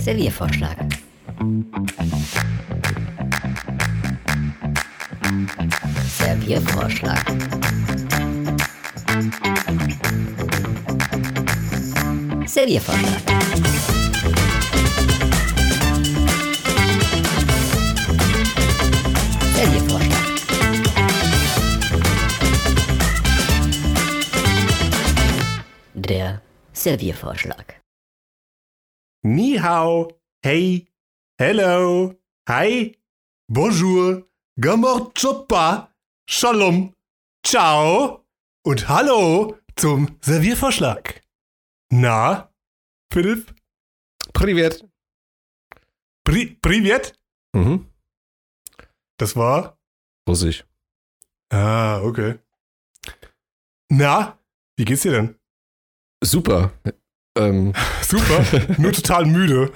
Serviervorschlag. Serviervorschlag. Serviervorschlag. Serviervorschlag. Der Serviervorschlag. Ni hao, hey, hello, hi, bonjour, gamor chopa, shalom, ciao und hallo zum Serviervorschlag. Na, Philipp? Privet. Pri Privet? Mhm. Das war? Russisch. Ah, okay. Na, wie geht's dir denn? Super. Ähm, Super, nur total müde.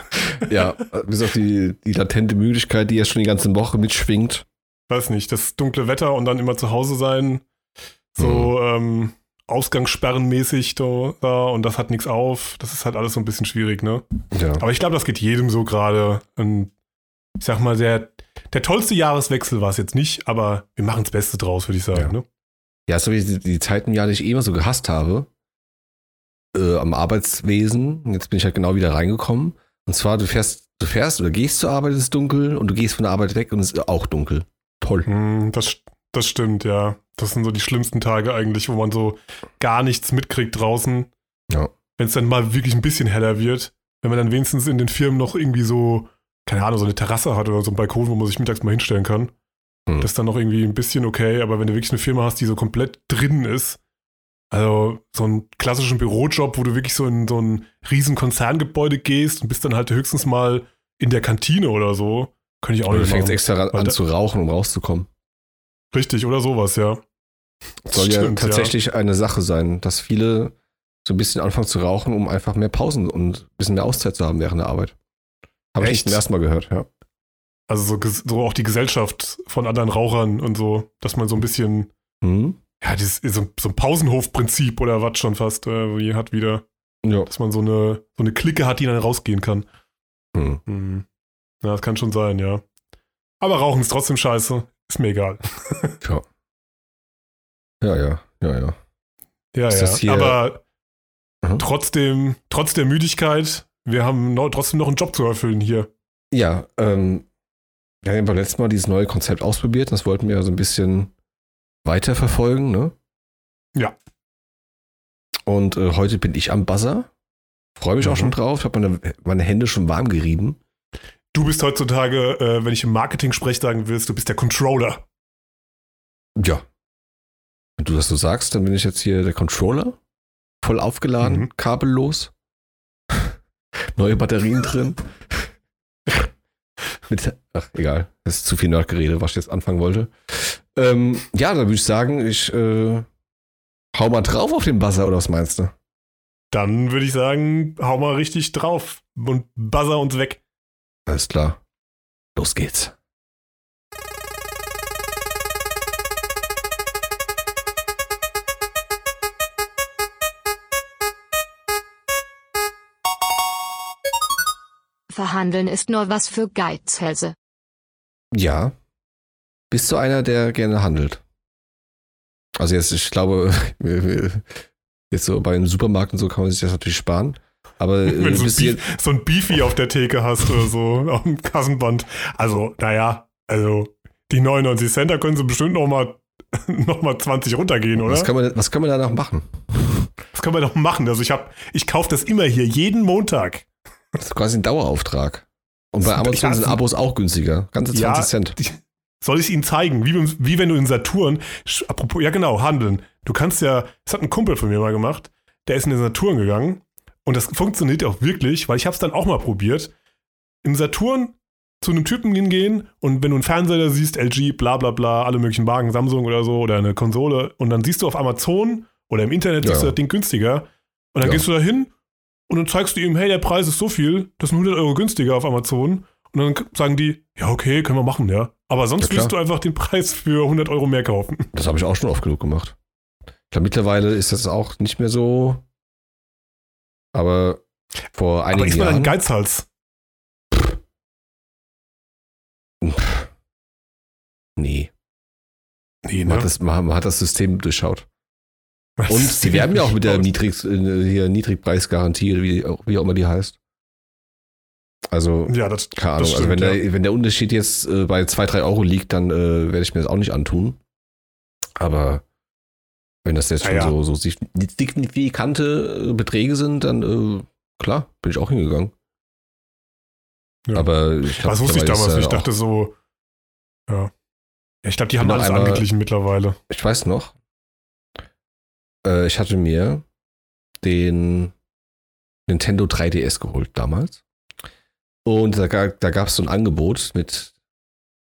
ja, bis auf die, die latente Müdigkeit, die ja schon die ganze Woche mitschwingt. Weiß nicht, das dunkle Wetter und dann immer zu Hause sein, so ähm, Ausgangssperrenmäßig da, da und das hat nichts auf. Das ist halt alles so ein bisschen schwierig, ne? Ja. Aber ich glaube, das geht jedem so gerade. Und Ich sag mal, der, der tollste Jahreswechsel war es jetzt nicht, aber wir machen das Beste draus, würde ich sagen, Ja. ne? Ja, so wie die, die Zeiten ja, die ich eh immer so gehasst habe, äh, am Arbeitswesen. Jetzt bin ich halt genau wieder reingekommen. Und zwar, du fährst, du fährst oder gehst zur Arbeit, es ist dunkel und du gehst von der Arbeit weg und es ist auch dunkel. Toll. Hm, das, das stimmt, ja. Das sind so die schlimmsten Tage eigentlich, wo man so gar nichts mitkriegt draußen. Ja. Wenn es dann mal wirklich ein bisschen heller wird. Wenn man dann wenigstens in den Firmen noch irgendwie so, keine Ahnung, so eine Terrasse hat oder so einen Balkon, wo man sich mittags mal hinstellen kann. Hm. Das ist dann noch irgendwie ein bisschen okay, aber wenn du wirklich eine Firma hast, die so komplett drin ist, also so einen klassischen Bürojob, wo du wirklich so in so ein riesen Konzerngebäude gehst und bist dann halt höchstens mal in der Kantine oder so, könnte ich auch Oder du nicht fängst machen. extra an, zu rauchen, um rauszukommen. Richtig, oder sowas, ja. Soll ja Stimmt, tatsächlich eine Sache sein, dass viele so ein bisschen anfangen zu rauchen, um einfach mehr Pausen und ein bisschen mehr Auszeit zu haben während der Arbeit. Habe ich zum ersten Mal gehört, ja. Also so, so auch die Gesellschaft von anderen Rauchern und so, dass man so ein bisschen, Mhm. Ja, dieses, so, so ein Pausenhof-Prinzip oder was schon fast äh, wie hat wieder, Ja. dass man so eine, so eine Clique hat, die dann rausgehen kann. Mhm. Hm. Ja, das kann schon sein, ja. Aber Rauchen ist trotzdem scheiße. Ist mir egal. Ja. Ja, ja, ja, ja. Ja, Ist ja. Aber Mhm. trotzdem, trotz der Müdigkeit, wir haben noch, trotzdem noch einen Job zu erfüllen hier. Ja, ähm, wir haben beim letzten Mal dieses neue Konzept ausprobiert. Das wollten wir so ein bisschen weiterverfolgen, ne? Ja. Und äh, heute bin ich am Buzzer. Freue mich auch Mhm. schon drauf. Ich habe meine, meine Hände schon warm gerieben. Du bist heutzutage, äh, wenn ich im Marketing sprech sagen willst, du bist der Controller. Ja. Wenn du das so sagst, dann bin ich jetzt hier der Controller. Voll aufgeladen, Mhm. kabellos. Neue Batterien drin. Mit, ach, egal. Das ist zu viel Nerdgerede, was ich jetzt anfangen wollte. Ähm, ja, dann würde ich sagen, ich äh, hau mal drauf auf den Buzzer, oder was meinst du? Dann würde ich sagen, hau mal richtig drauf und buzzer uns weg. Alles klar. Los geht's. Verhandeln ist nur was für Geizhälse. Ja. Bist du einer, der gerne handelt? Also jetzt, ich glaube, jetzt so bei einem Supermarkt und so kann man sich das natürlich sparen. Aber äh, Wenn du so ein, du Beef, so ein Beefy auf der Theke hast oder so, auf dem Kassenband. Also, naja, also die 99 Cent, da können sie bestimmt noch mal, noch mal 20 runtergehen, oder? was, kann man, was kann man danach machen? Das können wir doch machen. Also ich habe, ich kaufe das immer hier, jeden Montag. Das ist quasi ein Dauerauftrag. Und bei Amazon sind Abos auch günstiger. Ganze 20 Ja, Cent. Soll ich Ihnen zeigen, wie, wie wenn du in Saturn, apropos, ja genau, handeln. Du kannst ja, das hat ein Kumpel von mir mal gemacht, der ist in den Saturn gegangen und das funktioniert auch wirklich, weil ich habe es dann auch mal probiert. Im Saturn zu einem Typen hingehen und wenn du einen Fernseher da siehst, LG, bla bla bla, alle möglichen Marken, Samsung oder so oder eine Konsole und dann siehst du auf Amazon oder im Internet siehst Ja. du das Ding günstiger und dann Ja. gehst du da hin und dann zeigst du ihm, hey, der Preis ist so viel, das ist nur 100 Euro günstiger auf Amazon und dann sagen die, ja okay, können wir machen, ja. Aber sonst Ja, wirst du einfach den Preis für 100 Euro mehr kaufen. Das habe ich auch schon oft genug gemacht. Ich glaube, mittlerweile ist das auch nicht mehr so. Aber vor Aber einigen ist man ein Jahren. Geizhals? Pff. Nee, Nee, man, ne? hat das, man, man hat das System durchschaut. Und sie werben ja auch mit der Niedrig, äh, hier Niedrigpreisgarantie, wie, wie auch immer die heißt. Also, Ja, das, keine Ahnung. das also, stimmt, wenn, der, ja. wenn der Unterschied jetzt äh, bei 2, 3 Euro liegt, dann äh, werde ich mir das auch nicht antun. Aber wenn das jetzt Ah, schon ja. so, so signifikante äh, Beträge sind, dann äh, klar, bin ich auch hingegangen. Ja. Aber ich glaub, Das wusste ich damals ist. Ich dachte so, ja. Ja, ich glaube, die haben alles einmal- angeglichen mittlerweile. ich weiß noch, äh, ich hatte mir den Nintendo 3DS geholt damals. Und da, da gab es so ein Angebot mit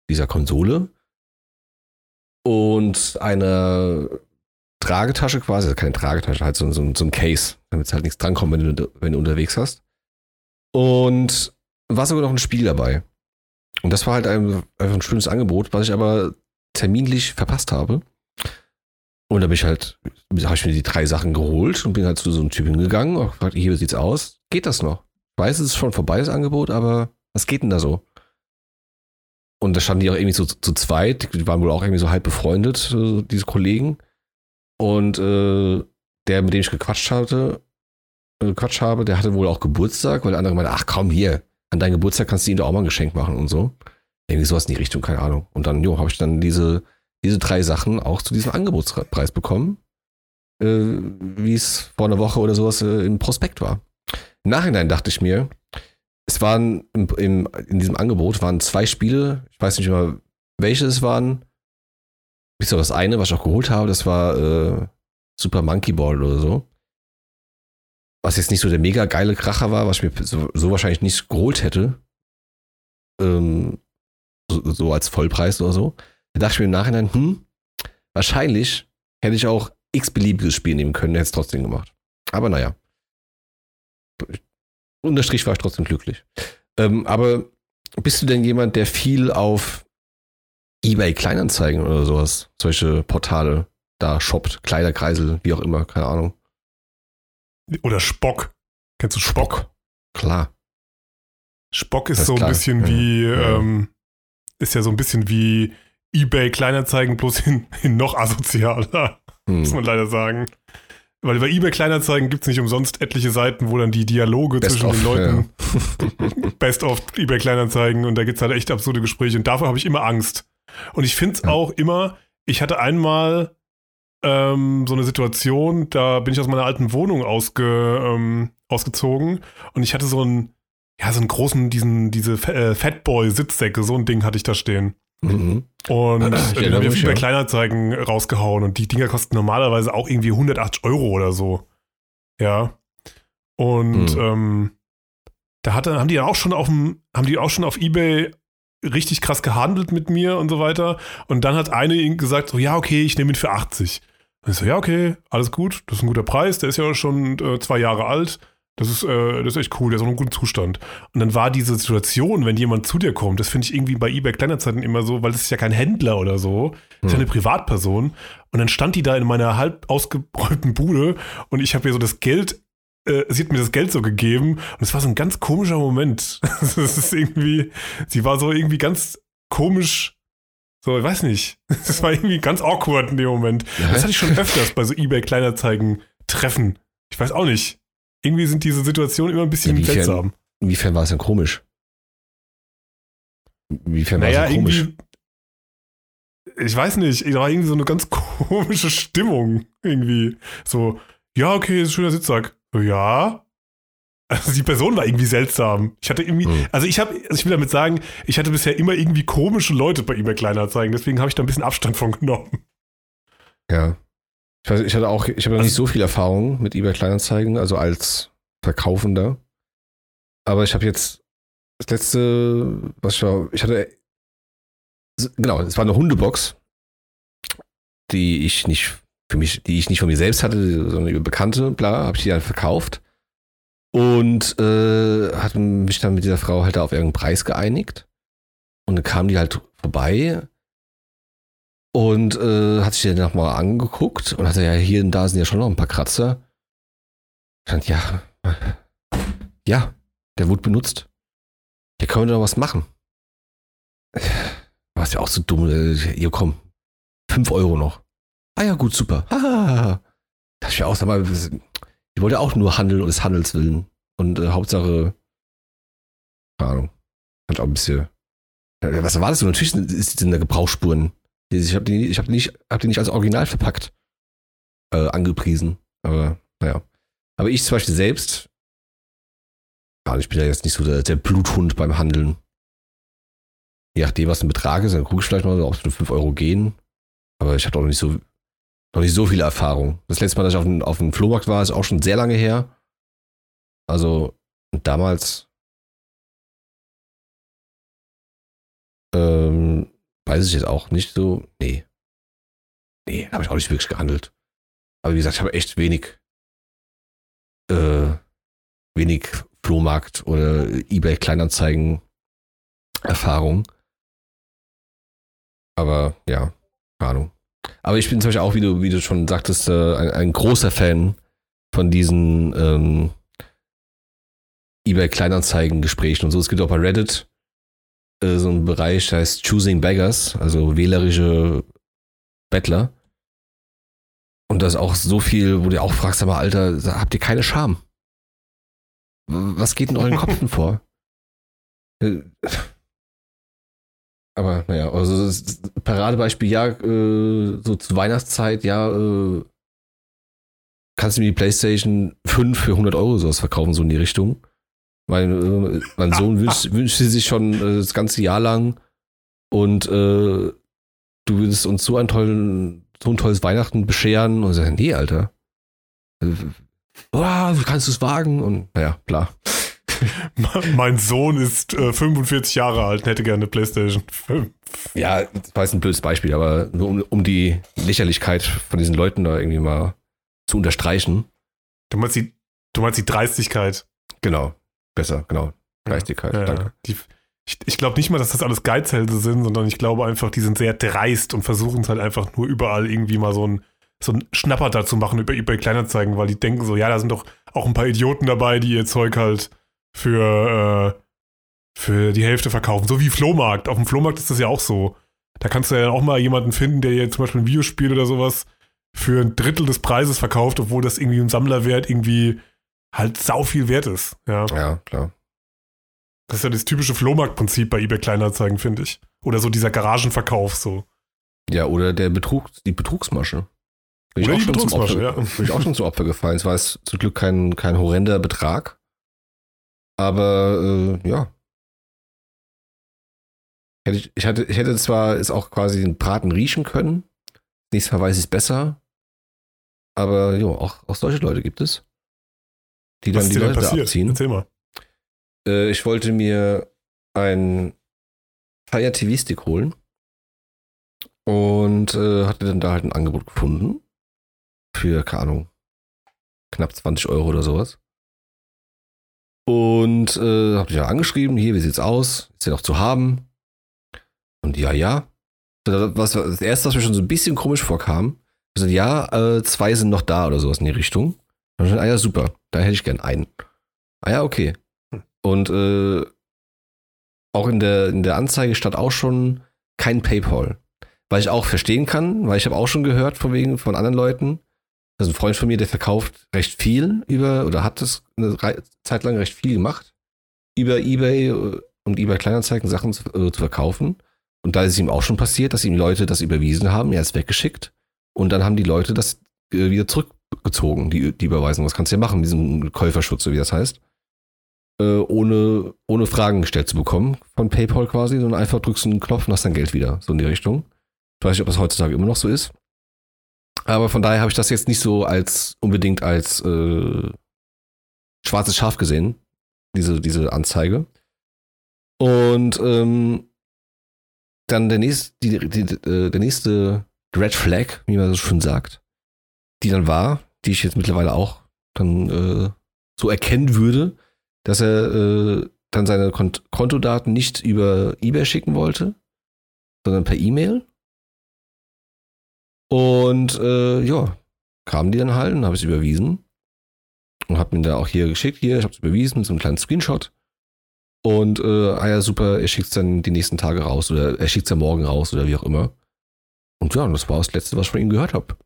dieser Konsole und einer Tragetasche quasi, also keine Tragetasche, halt so, so, so ein Case, damit es halt nichts drankommt, wenn du, wenn du unterwegs hast. Und war sogar noch ein Spiel dabei. Und das war halt ein, einfach ein schönes Angebot, was ich aber terminlich verpasst habe. Und da bin ich halt, habe ich mir die drei Sachen geholt und bin halt zu so einem Typen gegangen und gefragt, hier, wie sieht's aus? Geht das noch? Weiß, es ist schon vorbei, das Angebot, aber was geht denn da so? Und da standen die auch irgendwie so zu, zu zweit, die waren wohl auch irgendwie so halb befreundet, diese Kollegen. Und äh, der, mit dem ich gequatscht hatte, äh, Quatsch habe, der hatte wohl auch Geburtstag, weil der andere meinte, ach komm hier, an deinem Geburtstag kannst du ihm doch auch mal ein Geschenk machen und so. Irgendwie sowas in die Richtung, keine Ahnung. Und dann, jo, habe ich dann diese, diese drei Sachen auch zu diesem Angebotspreis bekommen, äh, wie es vor einer Woche oder sowas äh, im Prospekt war. Im Nachhinein dachte ich mir, es waren im, im, in diesem Angebot waren zwei Spiele, ich weiß nicht mehr, welche es waren. Bis auf das eine, was ich auch geholt habe, das war äh, Super Monkey Ball oder so. Was jetzt nicht so der mega geile Kracher war, was ich mir so, so wahrscheinlich nicht geholt hätte. Ähm, so, so als Vollpreis oder so. Da dachte ich mir im Nachhinein, hm, wahrscheinlich hätte ich auch x-beliebiges Spiel nehmen können, hätte es trotzdem gemacht. Aber naja. Unterstrich war ich trotzdem glücklich. Ähm, aber bist du denn jemand, der viel auf eBay Kleinanzeigen oder sowas, solche Portale da shoppt, Kleiderkreisel, wie auch immer, keine Ahnung. Oder Spock. Kennst du Spock? Klar. Spock ist ist so ein klar. bisschen Ja. wie, Ja. ähm, ist ja so ein bisschen wie eBay Kleinanzeigen, bloß in, in noch asozialer, muss Hm. man leider sagen. Weil bei eBay Kleinanzeigen gibt es nicht umsonst etliche Seiten, wo dann die Dialoge Best zwischen of, den Leuten ja. Best of eBay Kleinanzeigen und da gibt es halt echt absurde Gespräche und davor habe ich immer Angst. Und ich finde es Ja. auch immer, ich hatte einmal ähm, so eine Situation, da bin ich aus meiner alten Wohnung ausge, ähm, ausgezogen und ich hatte so einen, ja, so einen großen, diesen, diese äh, Fatboy-Sitzsäcke, so ein Ding hatte ich da stehen. Mhm. Und Ich den erinnere habe ich auf mich, eBay ja. Kleinanzeigen rausgehauen und die Dinger kosten normalerweise auch irgendwie 180 Euro oder so. Ja. Und Hm. ähm, da hatte, haben die dann auch schon auf dem, haben die auch schon auf Ebay richtig krass gehandelt mit mir und so weiter. Und dann hat eine ihnen gesagt, so, ja, okay, ich nehme ihn für 80. Und ich so, ja, okay, alles gut, das ist ein guter Preis, der ist ja schon äh, zwei Jahre alt. Das ist, äh, das ist echt cool, der ist auch in einem guten Zustand. Und dann war diese Situation, wenn jemand zu dir kommt, das finde ich irgendwie bei eBay Kleinanzeigen immer so, weil das ist ja kein Händler oder so, das ist ja Hm. eine Privatperson. Und dann stand die da in meiner halb ausgebräumten Bude und ich habe ihr so das Geld, äh, sie hat mir das Geld so gegeben und es war so ein ganz komischer Moment. das ist irgendwie, sie war so irgendwie ganz komisch, so, ich weiß nicht. Das war irgendwie ganz awkward in dem Moment. Ja. Das hatte ich schon öfters bei so eBay Kleinanzeigen Treffen. Ich weiß auch nicht. Irgendwie sind diese Situationen immer ein bisschen Inwiefern? seltsam. Inwiefern war es denn komisch? Inwiefern war Naja, es denn komisch? Ich weiß nicht, da war irgendwie so eine ganz komische Stimmung. Irgendwie. So, ja, okay, ist ein schöner Sitzsack. So, ja. Also die Person war irgendwie seltsam. Ich hatte irgendwie, Hm. also ich habe, also ich will damit sagen, ich hatte bisher immer irgendwie komische Leute bei eBay Kleinanzeigen, deswegen habe ich da ein bisschen Abstand von genommen. Ja. Ich, weiß, ich hatte auch, ich habe noch nicht Also- so viel Erfahrung mit eBay Kleinanzeigen, also als Verkaufender. Aber ich habe jetzt das letzte, was ich war, ich hatte, genau, es war eine Hundebox, die ich nicht für mich, die ich nicht von mir selbst hatte, sondern über Bekannte, bla, habe ich die dann verkauft und äh, hatte mich dann mit dieser Frau halt auf irgendeinen Preis geeinigt. Und dann kam die halt vorbei und äh, hat sich den nochmal angeguckt und hatte ja hier und da sind ja schon noch ein paar Kratzer. Dachte, ja, ja, der wurde benutzt. Der können wir doch was machen. warst ja auch so dumm. äh, Hier komm, 5 Euro noch. Ah ja, gut, super. Hahaha. Das ist ja auch, sag mal, ich wollte auch nur handeln und des Handels willen. Und äh, Hauptsache, keine Ahnung, ich auch ein bisschen. Ja, was war das? so? Natürlich sind, sind da Gebrauchsspuren. Ich habe die, hab die, nicht, hab die nicht als Original verpackt äh, angepriesen. Aber naja. Aber ich zum Beispiel selbst, ja, ich bin ja jetzt nicht so der, der Bluthund beim Handeln. Je nachdem, was ein Betrag ist, dann gucke ich vielleicht mal, ob es nur 5 Euro gehen. Aber ich habe auch noch nicht so, noch nicht so viele Erfahrung. Das letzte Mal, dass ich auf dem, auf Flohmarkt war, ist auch schon sehr lange her. Also damals ähm, weiß ich jetzt auch nicht so. Nee. Nee, habe ich auch nicht wirklich gehandelt. Aber wie gesagt, ich habe echt wenig äh, wenig Flohmarkt oder eBay Kleinanzeigen Erfahrung. Aber ja, keine Ahnung. Aber ich bin zum Beispiel auch, wie du, wie du schon sagtest, äh, ein, ein großer Fan von diesen ähm, eBay Kleinanzeigen Gesprächen und so. Es gibt auch bei Reddit äh, so einen Bereich, heißt Choosing Beggars, also wählerische Bettler. Und da ist auch so viel, wo du auch fragst, mal, Alter, habt ihr keine Scham? Was geht in euren Köpfen vor? Äh, Aber naja, also das Paradebeispiel, ja, äh, so zu Weihnachtszeit, ja, äh, kannst du mir die Playstation 5 für 100 Euro sowas verkaufen, so in die Richtung. Mein, äh, mein Sohn wünscht, wünscht sie sich schon äh, das ganze Jahr lang und äh, du würdest uns so ein, tollen, so ein tolles Weihnachten bescheren und ich sage, nee, Alter. Äh, Boah, kannst du es wagen? Und naja, klar. mein Sohn ist äh, 45 Jahre alt und hätte gerne eine Playstation 5. Ja, das war jetzt ein blödes Beispiel, aber nur um, um die Lächerlichkeit von diesen Leuten da irgendwie mal zu unterstreichen. Du meinst die, du meinst die Dreistigkeit. Genau. Besser, genau. Geistigkeit, Ja, danke. Die, ich ich glaube nicht mal, dass das alles Geizhälse sind, sondern ich glaube einfach, die sind sehr dreist und versuchen es halt einfach nur überall irgendwie mal so ein, so ein Schnapper dazu machen über eBay Kleinanzeigen, weil die denken so, ja, da sind doch auch ein paar Idioten dabei, die ihr Zeug halt für, äh, für die Hälfte verkaufen. So wie Flohmarkt. Auf dem Flohmarkt ist das ja auch so. Da kannst du ja auch mal jemanden finden, der jetzt zum Beispiel ein Videospiel oder sowas für ein Drittel des Preises verkauft, obwohl das irgendwie im Sammlerwert irgendwie halt sau viel wert ist. Ja. Ja, klar. Das ist ja das typische Flohmarktprinzip bei eBay Kleinanzeigen, finde ich. Oder so dieser Garagenverkauf so. Ja, oder der Betrug, die Betrugsmasche. Bin ich Oder auch die schon Betrugsmasche, Opfer, ja. Bin ich auch schon zum Opfer gefallen. Es war jetzt zum Glück kein, kein horrender Betrag. Aber äh, ja. Hätte ich, ich, hatte, ich hätte zwar es auch quasi den Braten riechen können. Nächstes Mal weiß ich es besser. Aber jo, auch, auch solche Leute gibt es. Die Was dann die Leute passiert? abziehen. Erzähl mal. Äh, ich wollte mir ein Fire TV Stick holen und äh, hatte dann da halt ein Angebot gefunden für, keine Ahnung, knapp 20 Euro oder sowas. Und äh, hab dich ja angeschrieben, hier, wie sieht's aus? Ist der noch zu haben? Und ja, ja. Was, das erste, was mir schon so ein bisschen komisch vorkam, gesagt, ja, äh, zwei sind noch da oder sowas in die Richtung. Und dann, ah ja, super, da hätte ich gern einen. Ah ja, okay. Und äh, auch in der, in der Anzeige stand auch schon kein PayPal. Weil ich auch verstehen kann, weil ich habe auch schon gehört von wegen von anderen Leuten. Also ein Freund von mir, der verkauft recht viel über, oder hat das eine Zeit lang recht viel gemacht, über Ebay äh, und eBay Kleinanzeigen Sachen zu, äh, zu verkaufen. Und da ist es ihm auch schon passiert, dass ihm Leute das überwiesen haben, er ist weggeschickt. Und dann haben die Leute das äh, wieder zurückgezogen, die, die Überweisung. Was kannst du ja machen, mit diesem Käuferschutz, so wie das heißt äh, ohne, ohne Fragen gestellt zu bekommen von PayPal quasi, sondern einfach drückst du einen Knopf und hast dein Geld wieder, so in die Richtung. Ich weiß nicht, ob das heutzutage immer noch so ist. Aber von daher habe ich das jetzt nicht so als unbedingt als äh, schwarzes Schaf gesehen, diese, diese Anzeige. Und ähm, dann der nächste, die, die, äh, der nächste Red Flag, wie man so schön sagt, die dann war, die ich jetzt mittlerweile auch dann äh, so erkennen würde, dass er äh, dann seine Kont Kontodaten nicht über eBay schicken wollte, sondern per E-Mail. Und äh, ja, kamen die dann halt und habe ich es überwiesen. Und habe mir da auch hier geschickt, hier, ich habe es überwiesen mit so einem kleinen Screenshot. Und äh, ah ja, super, er schickt es dann die nächsten Tage raus oder er schickt es ja morgen raus oder wie auch immer. Und ja, das war das Letzte, was ich von ihm gehört habe.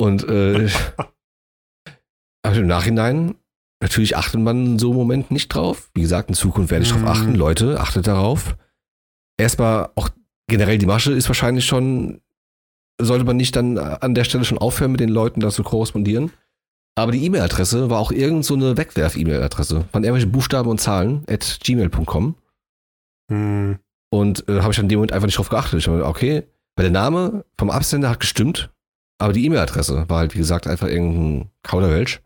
Und äh, im Nachhinein, natürlich achtet man in so einem Moment nicht drauf. Wie gesagt, in Zukunft werde ich Mhm. darauf achten. Leute, achtet darauf. Erstmal auch generell die Masche ist wahrscheinlich schon, sollte man nicht dann an der Stelle schon aufhören, mit den Leuten da zu korrespondieren. Aber die E-Mail-Adresse war auch irgend so eine Wegwerf-E-Mail-Adresse. Von irgendwelchen Buchstaben und Zahlen at gmail.com. Hm. Und äh, habe ich an dem Moment einfach nicht drauf geachtet. Ich habe okay, weil der Name vom Absender hat gestimmt, aber die E-Mail-Adresse war halt, wie gesagt, einfach irgendein Kauderwelsch.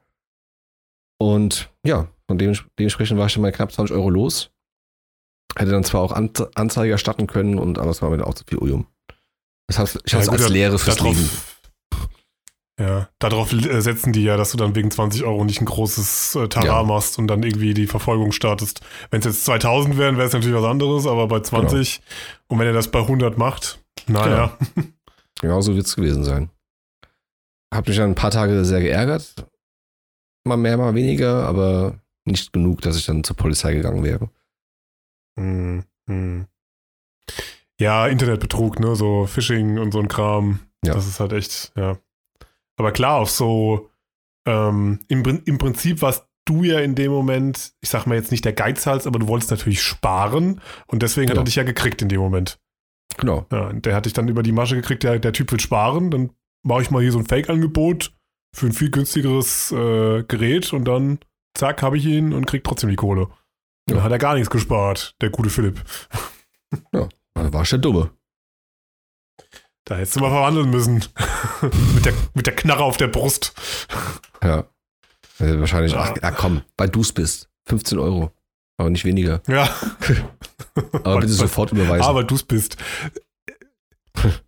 Und ja, von dem, dementsprechend war ich dann mal knapp 20 Euro los. Hätte dann zwar auch An Anzeige erstatten können und aber es war mir dann auch zu viel heißt, ich Ja, habe es gut, als Lehre fürs darauf- Leben. Ja, darauf äh, setzen die ja, dass du dann wegen 20 Euro nicht ein großes äh, Tara Ja. machst und dann irgendwie die Verfolgung startest. Wenn es jetzt 2000 wären, wäre es natürlich was anderes, aber bei 20 und wenn er das bei 100 macht, naja. Genau so wird es gewesen sein. Hab mich dann ein paar Tage sehr geärgert. Mal mehr, mal weniger, aber nicht genug, dass ich dann zur Polizei gegangen wäre. Hm, hm. Ja, Internetbetrug, ne, so Phishing und so ein Kram. Ja. Das ist halt echt, ja. Aber klar, auf so, ähm, im, im Prinzip warst du ja in dem Moment, ich sag mal jetzt nicht der Geizhals, aber du wolltest natürlich sparen und deswegen hat Genau. er dich ja gekriegt in dem Moment. Genau. Ja, der hat dich dann über die Masche gekriegt, der, der Typ will sparen, dann mache ich mal hier so ein Fake-Angebot für ein viel günstigeres äh, Gerät und dann, zack, habe ich ihn und krieg trotzdem die Kohle. Dann Ja. hat er gar nichts gespart, der gute Philipp. Da war ich der Dumme. Da hättest du mal verwandeln müssen. mit, der, mit der Knarre auf der Brust. Ja. Äh, wahrscheinlich, Ja. ach, ach komm, weil du es bist. 15 Euro. Aber nicht weniger. Ja. Aber bitte sofort überweisen. Aber du es bist.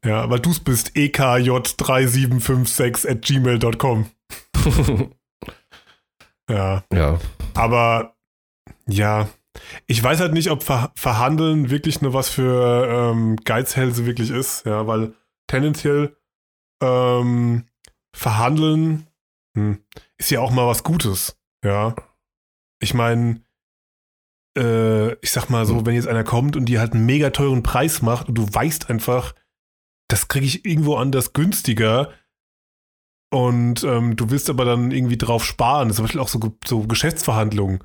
Ja, weil du es bist. E ekj3756 at gmail.com. Ja. ja. Aber ja, ich weiß halt nicht, ob Ver Verhandeln wirklich nur was für ähm, Geizhälse wirklich ist, ja, weil tendenziell ähm, Verhandeln hm, ist ja auch mal was Gutes, ja. Ich meine, äh, ich sag mal so, wenn jetzt einer kommt und dir halt einen mega teuren Preis macht und du weißt einfach, das kriege ich irgendwo anders günstiger, und ähm, du willst aber dann irgendwie drauf sparen. Das ist zum Beispiel auch so, so Geschäftsverhandlungen.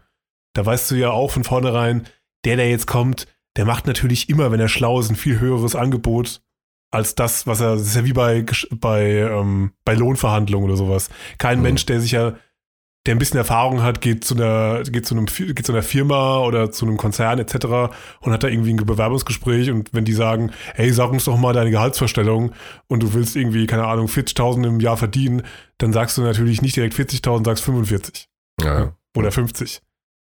Da weißt du ja auch von vornherein, der, der jetzt kommt, der macht natürlich immer, wenn er schlau ist, ein viel höheres Angebot als das, was er. Das ist ja wie bei, bei, ähm, bei Lohnverhandlungen oder sowas. Kein Mhm. Mensch, der sich ja, der ein bisschen Erfahrung hat, geht zu einer, geht zu einem, geht zu einer Firma oder zu einem Konzern etc. und hat da irgendwie ein Bewerbungsgespräch und wenn die sagen, hey, sag uns doch mal deine Gehaltsvorstellung und du willst irgendwie, keine Ahnung, 40.000 im Jahr verdienen, dann sagst du natürlich nicht direkt 40.000, sagst 45 ja. oder 50.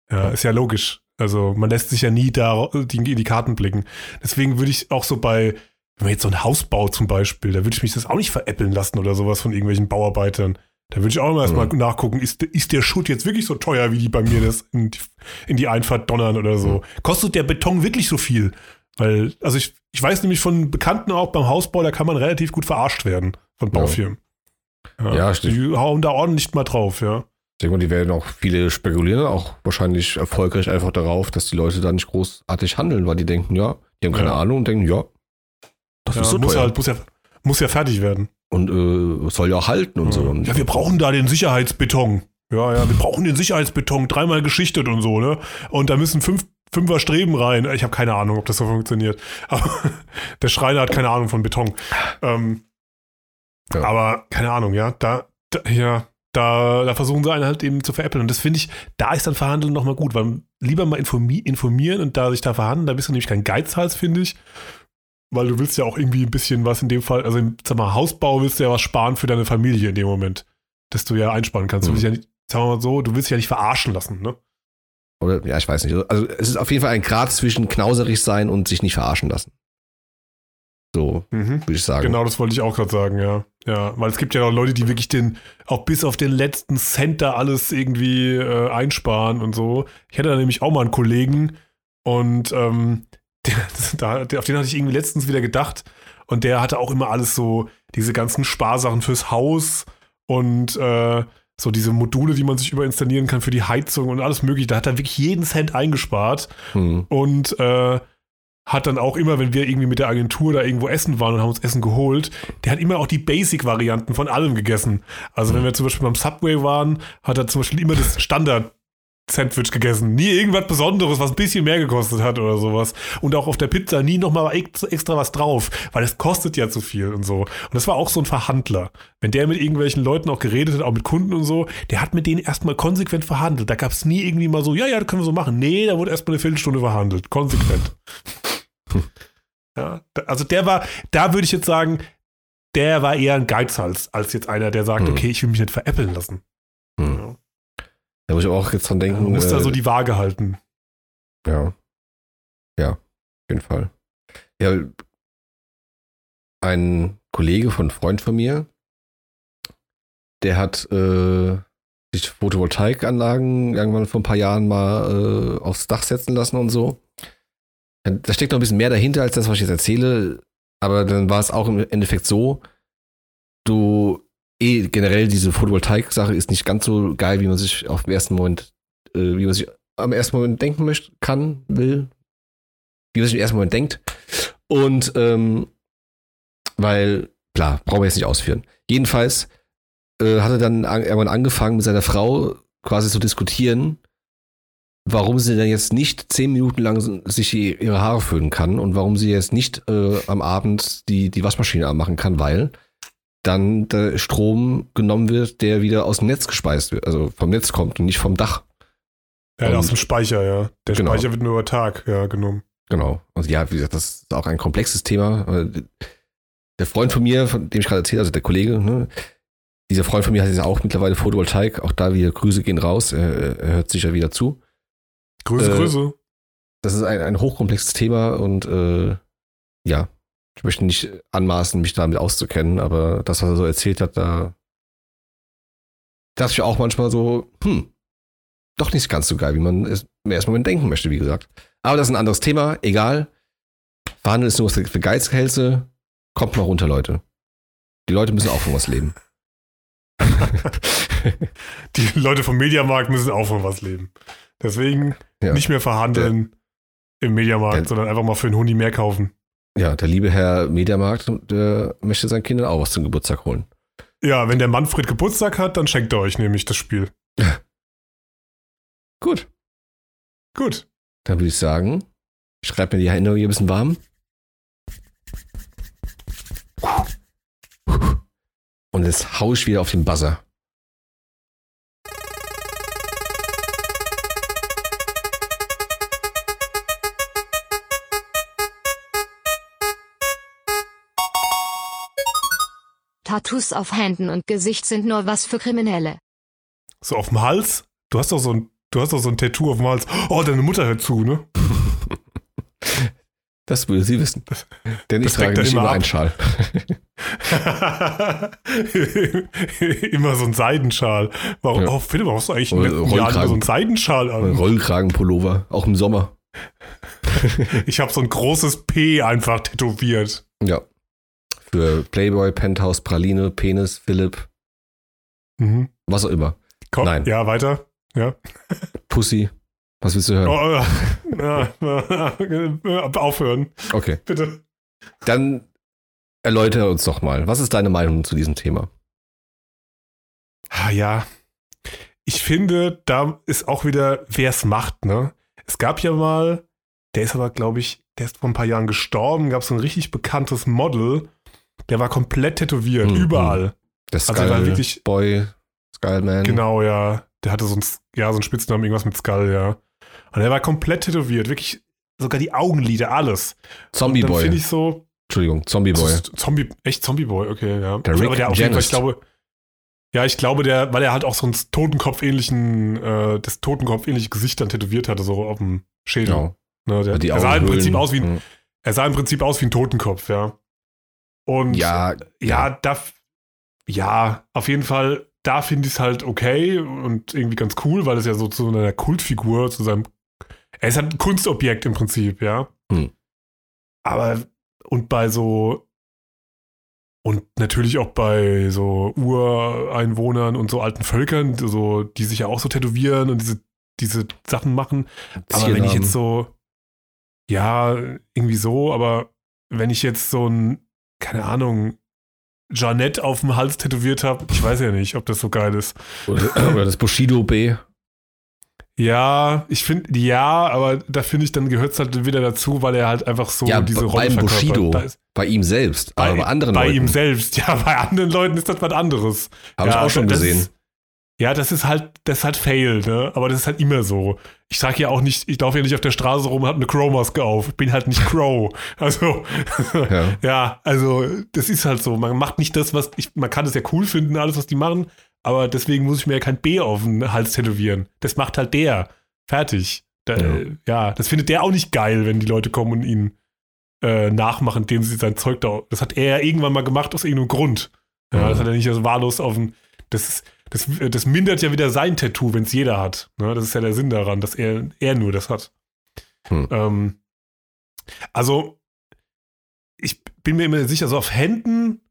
Ja, ist ja logisch. Also man lässt sich ja nie da die, in die Karten blicken. Deswegen würde ich auch so bei, wenn man jetzt so ein Haus baut zum Beispiel, da würde ich mich das auch nicht veräppeln lassen oder sowas von irgendwelchen Bauarbeitern. Da würde ich auch immer erstmal Mhm. nachgucken, ist, ist der Schutt jetzt wirklich so teuer, wie die bei mir das in die, in die Einfahrt donnern oder so? Kostet der Beton wirklich so viel? Weil, also ich, ich weiß nämlich von Bekannten auch beim Hausbau, da kann man relativ gut verarscht werden von Baufirmen. Ja, stimmt. Die hauen da ordentlich mal drauf, ja. Ich denke mal, die werden auch viele spekulieren, auch wahrscheinlich erfolgreich einfach darauf, dass die Leute da nicht großartig handeln, weil die denken, ja, die haben keine Ja. Ahnung und denken, ja, das ja ist so muss, teuer. halt, muss, ja, muss ja fertig werden. Und äh, soll ja auch halten und so. Und Ja, wir brauchen da den Sicherheitsbeton. Ja, ja, wir brauchen den Sicherheitsbeton, dreimal geschichtet und so, ne? Und da müssen fünf, fünfer Streben rein. Ich habe keine Ahnung, ob das so funktioniert. Aber der Schreiner hat keine Ahnung von Beton. Ähm, Ja. Aber keine Ahnung, ja, da, da ja, da, da versuchen sie einen halt eben zu veräppeln. Und das finde ich, da ist dann Verhandeln nochmal gut, weil lieber mal informi informieren und da sich da verhandeln, da bist du nämlich kein Geizhals, finde ich. Weil du willst ja auch irgendwie ein bisschen was in dem Fall, also im sag mal, Hausbau willst du ja was sparen für deine Familie in dem Moment, dass du ja einsparen kannst. Du Mhm. willst ja nicht, sagen wir mal so, du willst dich ja nicht verarschen lassen, ne? Oder, ja, ich weiß nicht. Also es ist auf jeden Fall ein Grad zwischen knauserig sein und sich nicht verarschen lassen. So, würde ich sagen. Genau, das wollte ich auch gerade sagen, ja. Ja, weil es gibt ja auch Leute, die wirklich den, auch bis auf den letzten Cent da alles irgendwie äh, einsparen und so. Ich hatte da nämlich auch mal einen Kollegen und ähm, der, auf den hatte ich irgendwie letztens wieder gedacht und der hatte auch immer alles so, diese ganzen Sparsachen fürs Haus und äh, so diese Module, die man sich überinstallieren kann für die Heizung und alles mögliche. Da hat er wirklich jeden Cent eingespart Hm. und äh, hat dann auch immer, wenn wir irgendwie mit der Agentur da irgendwo essen waren und haben uns Essen geholt, der hat immer auch die Basic-Varianten von allem gegessen. Also wenn wir zum Beispiel beim Subway waren, hat er zum Beispiel immer das Standard Sandwich gegessen. Nie irgendwas Besonderes, was ein bisschen mehr gekostet hat oder sowas. Und auch auf der Pizza nie nochmal extra was drauf, weil es kostet ja zu viel und so. Und das war auch so ein Verhandler. Wenn der mit irgendwelchen Leuten auch geredet hat, auch mit Kunden und so, der hat mit denen erstmal konsequent verhandelt. Da gab es nie irgendwie mal so, ja, ja, das können wir so machen. Nee, da wurde erstmal eine Viertelstunde verhandelt. Konsequent. ja, also der war, da würde ich jetzt sagen, der war eher ein Geizhals, als jetzt einer, der sagt, Hm. okay, ich will mich nicht veräppeln lassen. Hm. Ja. Da muss ich auch jetzt dran denken. Man muss da äh, so die Waage halten. Ja. Ja, auf jeden Fall. Ja, ein Kollege von Freund von mir, der hat äh, sich Photovoltaikanlagen irgendwann vor ein paar Jahren mal äh, aufs Dach setzen lassen und so. Da steckt noch ein bisschen mehr dahinter als das, was ich jetzt erzähle. Aber dann war es auch im Endeffekt so, du eh generell diese Photovoltaik-Sache ist nicht ganz so geil, wie man sich auf den ersten Moment, äh, wie man sich am ersten Moment denken möchte, kann, will, wie man sich im ersten Moment denkt. Und ähm, weil, klar, brauchen wir jetzt nicht ausführen. Jedenfalls äh, hat er dann an, irgendwann angefangen, mit seiner Frau quasi zu diskutieren, warum sie denn jetzt nicht zehn Minuten lang sich ihre Haare föhnen kann und warum sie jetzt nicht äh, am Abend die, die Waschmaschine anmachen kann, weil dann der Strom genommen wird, der wieder aus dem Netz gespeist wird, also vom Netz kommt und nicht vom Dach. Ja, Und- aus dem Speicher, ja. Der Genau. Speicher wird nur über Tag, ja, genommen. Genau. Und ja, wie gesagt, das ist auch ein komplexes Thema. Der Freund von mir, von dem ich gerade erzählt, also der Kollege, ne, dieser Freund von mir hat jetzt auch mittlerweile Photovoltaik. Auch da wieder Grüße gehen raus. Er, er hört sicher wieder zu. Grüße, Äh, Grüße. Das ist ein, ein hochkomplexes Thema und äh, ja, ich möchte nicht anmaßen, mich damit auszukennen, aber das, was er so erzählt hat, da dachte ich auch manchmal so, hm, doch nicht ganz so geil, wie man es im ersten Moment denken möchte, wie gesagt. Aber das ist ein anderes Thema, egal. Verhandeln ist nur was für Geizhälse. Kommt mal runter, Leute. Die Leute müssen auch von was leben. Die Leute vom Mediamarkt müssen auch von was leben. Deswegen Ja. nicht mehr verhandeln im Mediamarkt, Der- sondern einfach mal für einen Huni mehr kaufen. Ja, der liebe Herr Mediamarkt, der möchte seinen Kindern auch was zum Geburtstag holen. Ja, wenn der Manfred Geburtstag hat, dann schenkt er euch nämlich das Spiel. Gut. Gut. Dann würde ich sagen, ich schreibe mir die Hände hier ein bisschen warm. Und jetzt hau ich wieder auf den Buzzer. Tattoos auf Händen und Gesicht sind nur was für Kriminelle. So auf dem Hals. Du hast doch so ein, du hast doch so ein Tattoo auf dem Hals. Oh, deine Mutter hört zu, ne? Das würde sie wissen. Denn ich Das deckt trage nicht immer immer einen Schal. immer so ein Seidenschal. Warum, Ja. oh, Philipp, warum hast du eigentlich Jahren immer so einen Rollkragen. Seidenschal Ein an? Rollkragenpullover, auch im Sommer. Ich habe so ein großes P einfach tätowiert. Ja. Für Playboy, Penthouse, Praline, Penis, Philipp, Mhm. was auch immer. Komm, Nein. ja, weiter. Ja. Pussy. Was willst du hören? Oh, äh, ja, aufhören, Okay. bitte. Dann erläutere uns doch mal. Was ist deine Meinung zu diesem Thema? Ah, ja. Ich finde, da ist auch wieder, wer es macht, ne? Es gab ja mal, der ist aber, glaube ich, der ist vor ein paar Jahren gestorben, gab es so ein richtig bekanntes Model, der war komplett tätowiert, Mhm. überall. Der Also er war wirklich- Boy, Skullman. Genau, ja. Der hatte so ein, ja, so einen Spitznamen, irgendwas mit Skull, ja. Und er war komplett tätowiert, wirklich sogar die Augenlider, alles. Zombie Boy. finde ich so, Entschuldigung, Zombie Boy. Zombie, echt Zombie Boy, okay, ja. Der Rick Aber der auf jeden Fall, ich glaube, ja, ich glaube, der, weil er halt auch so ein Totenkopf-ähnlichen, äh, das Totenkopf-ähnliche Gesicht dann tätowiert hatte, so auf dem Schädel. Genau. Ne, der, er sah im. Prinzip aus wie ein, Mhm. er sah im Prinzip aus wie ein Totenkopf, ja. Und Ja, ja, da, ja, auf jeden Fall, da finde ich es halt okay und irgendwie ganz cool, weil es ja so zu einer Kultfigur, zu seinem, er ist halt ein Kunstobjekt im Prinzip, ja. Hm. Aber, und bei so, Und natürlich auch bei so Ureinwohnern und so alten Völkern, so, die sich ja auch so tätowieren und diese, diese Sachen machen. Aber wenn ich jetzt so, ja, irgendwie so, aber wenn ich jetzt so ein, keine Ahnung, Jeanette auf dem Hals tätowiert habe, ich weiß ja nicht, ob das so geil ist. Oder, oder das Bushido B. Ja, ich finde, ja, aber da finde ich, dann gehört es halt wieder dazu, weil er halt einfach so Ja, diese bei- Rolle beim verkörpert. Bushido. Bei ihm selbst. aber bei anderen bei Leuten. ihm selbst. Ja, bei anderen Leuten ist das was anderes. Habe ich ja, auch schon gesehen. Ist, ja, das ist halt, das ist halt Fail, ne? Aber das ist halt immer so. Ich sage ja auch nicht, ich laufe ja nicht auf der Straße rum und habe eine Crow-Maske auf. Ich bin halt nicht Crow. Also, Ja. ja, also, das ist halt so. Man macht nicht das, was ich, man kann es ja cool finden, alles, was die machen, aber deswegen muss ich mir ja kein B auf den Hals tätowieren. Das macht halt der. Fertig. Da, Ja. ja. ja, das findet der auch nicht geil, wenn die Leute kommen und ihn äh, nachmachen, indem sie sein Zeug da. Das hat er ja irgendwann mal gemacht aus irgendeinem Grund. Ja, Mhm. das hat er nicht so wahllos auf dem. Das, ist, das, das mindert ja wieder sein Tattoo, wenn es jeder hat. Ne? Das ist ja der Sinn daran, dass er, er nur das hat. Hm. Ähm, also, ich bin mir immer sicher, so auf Händen,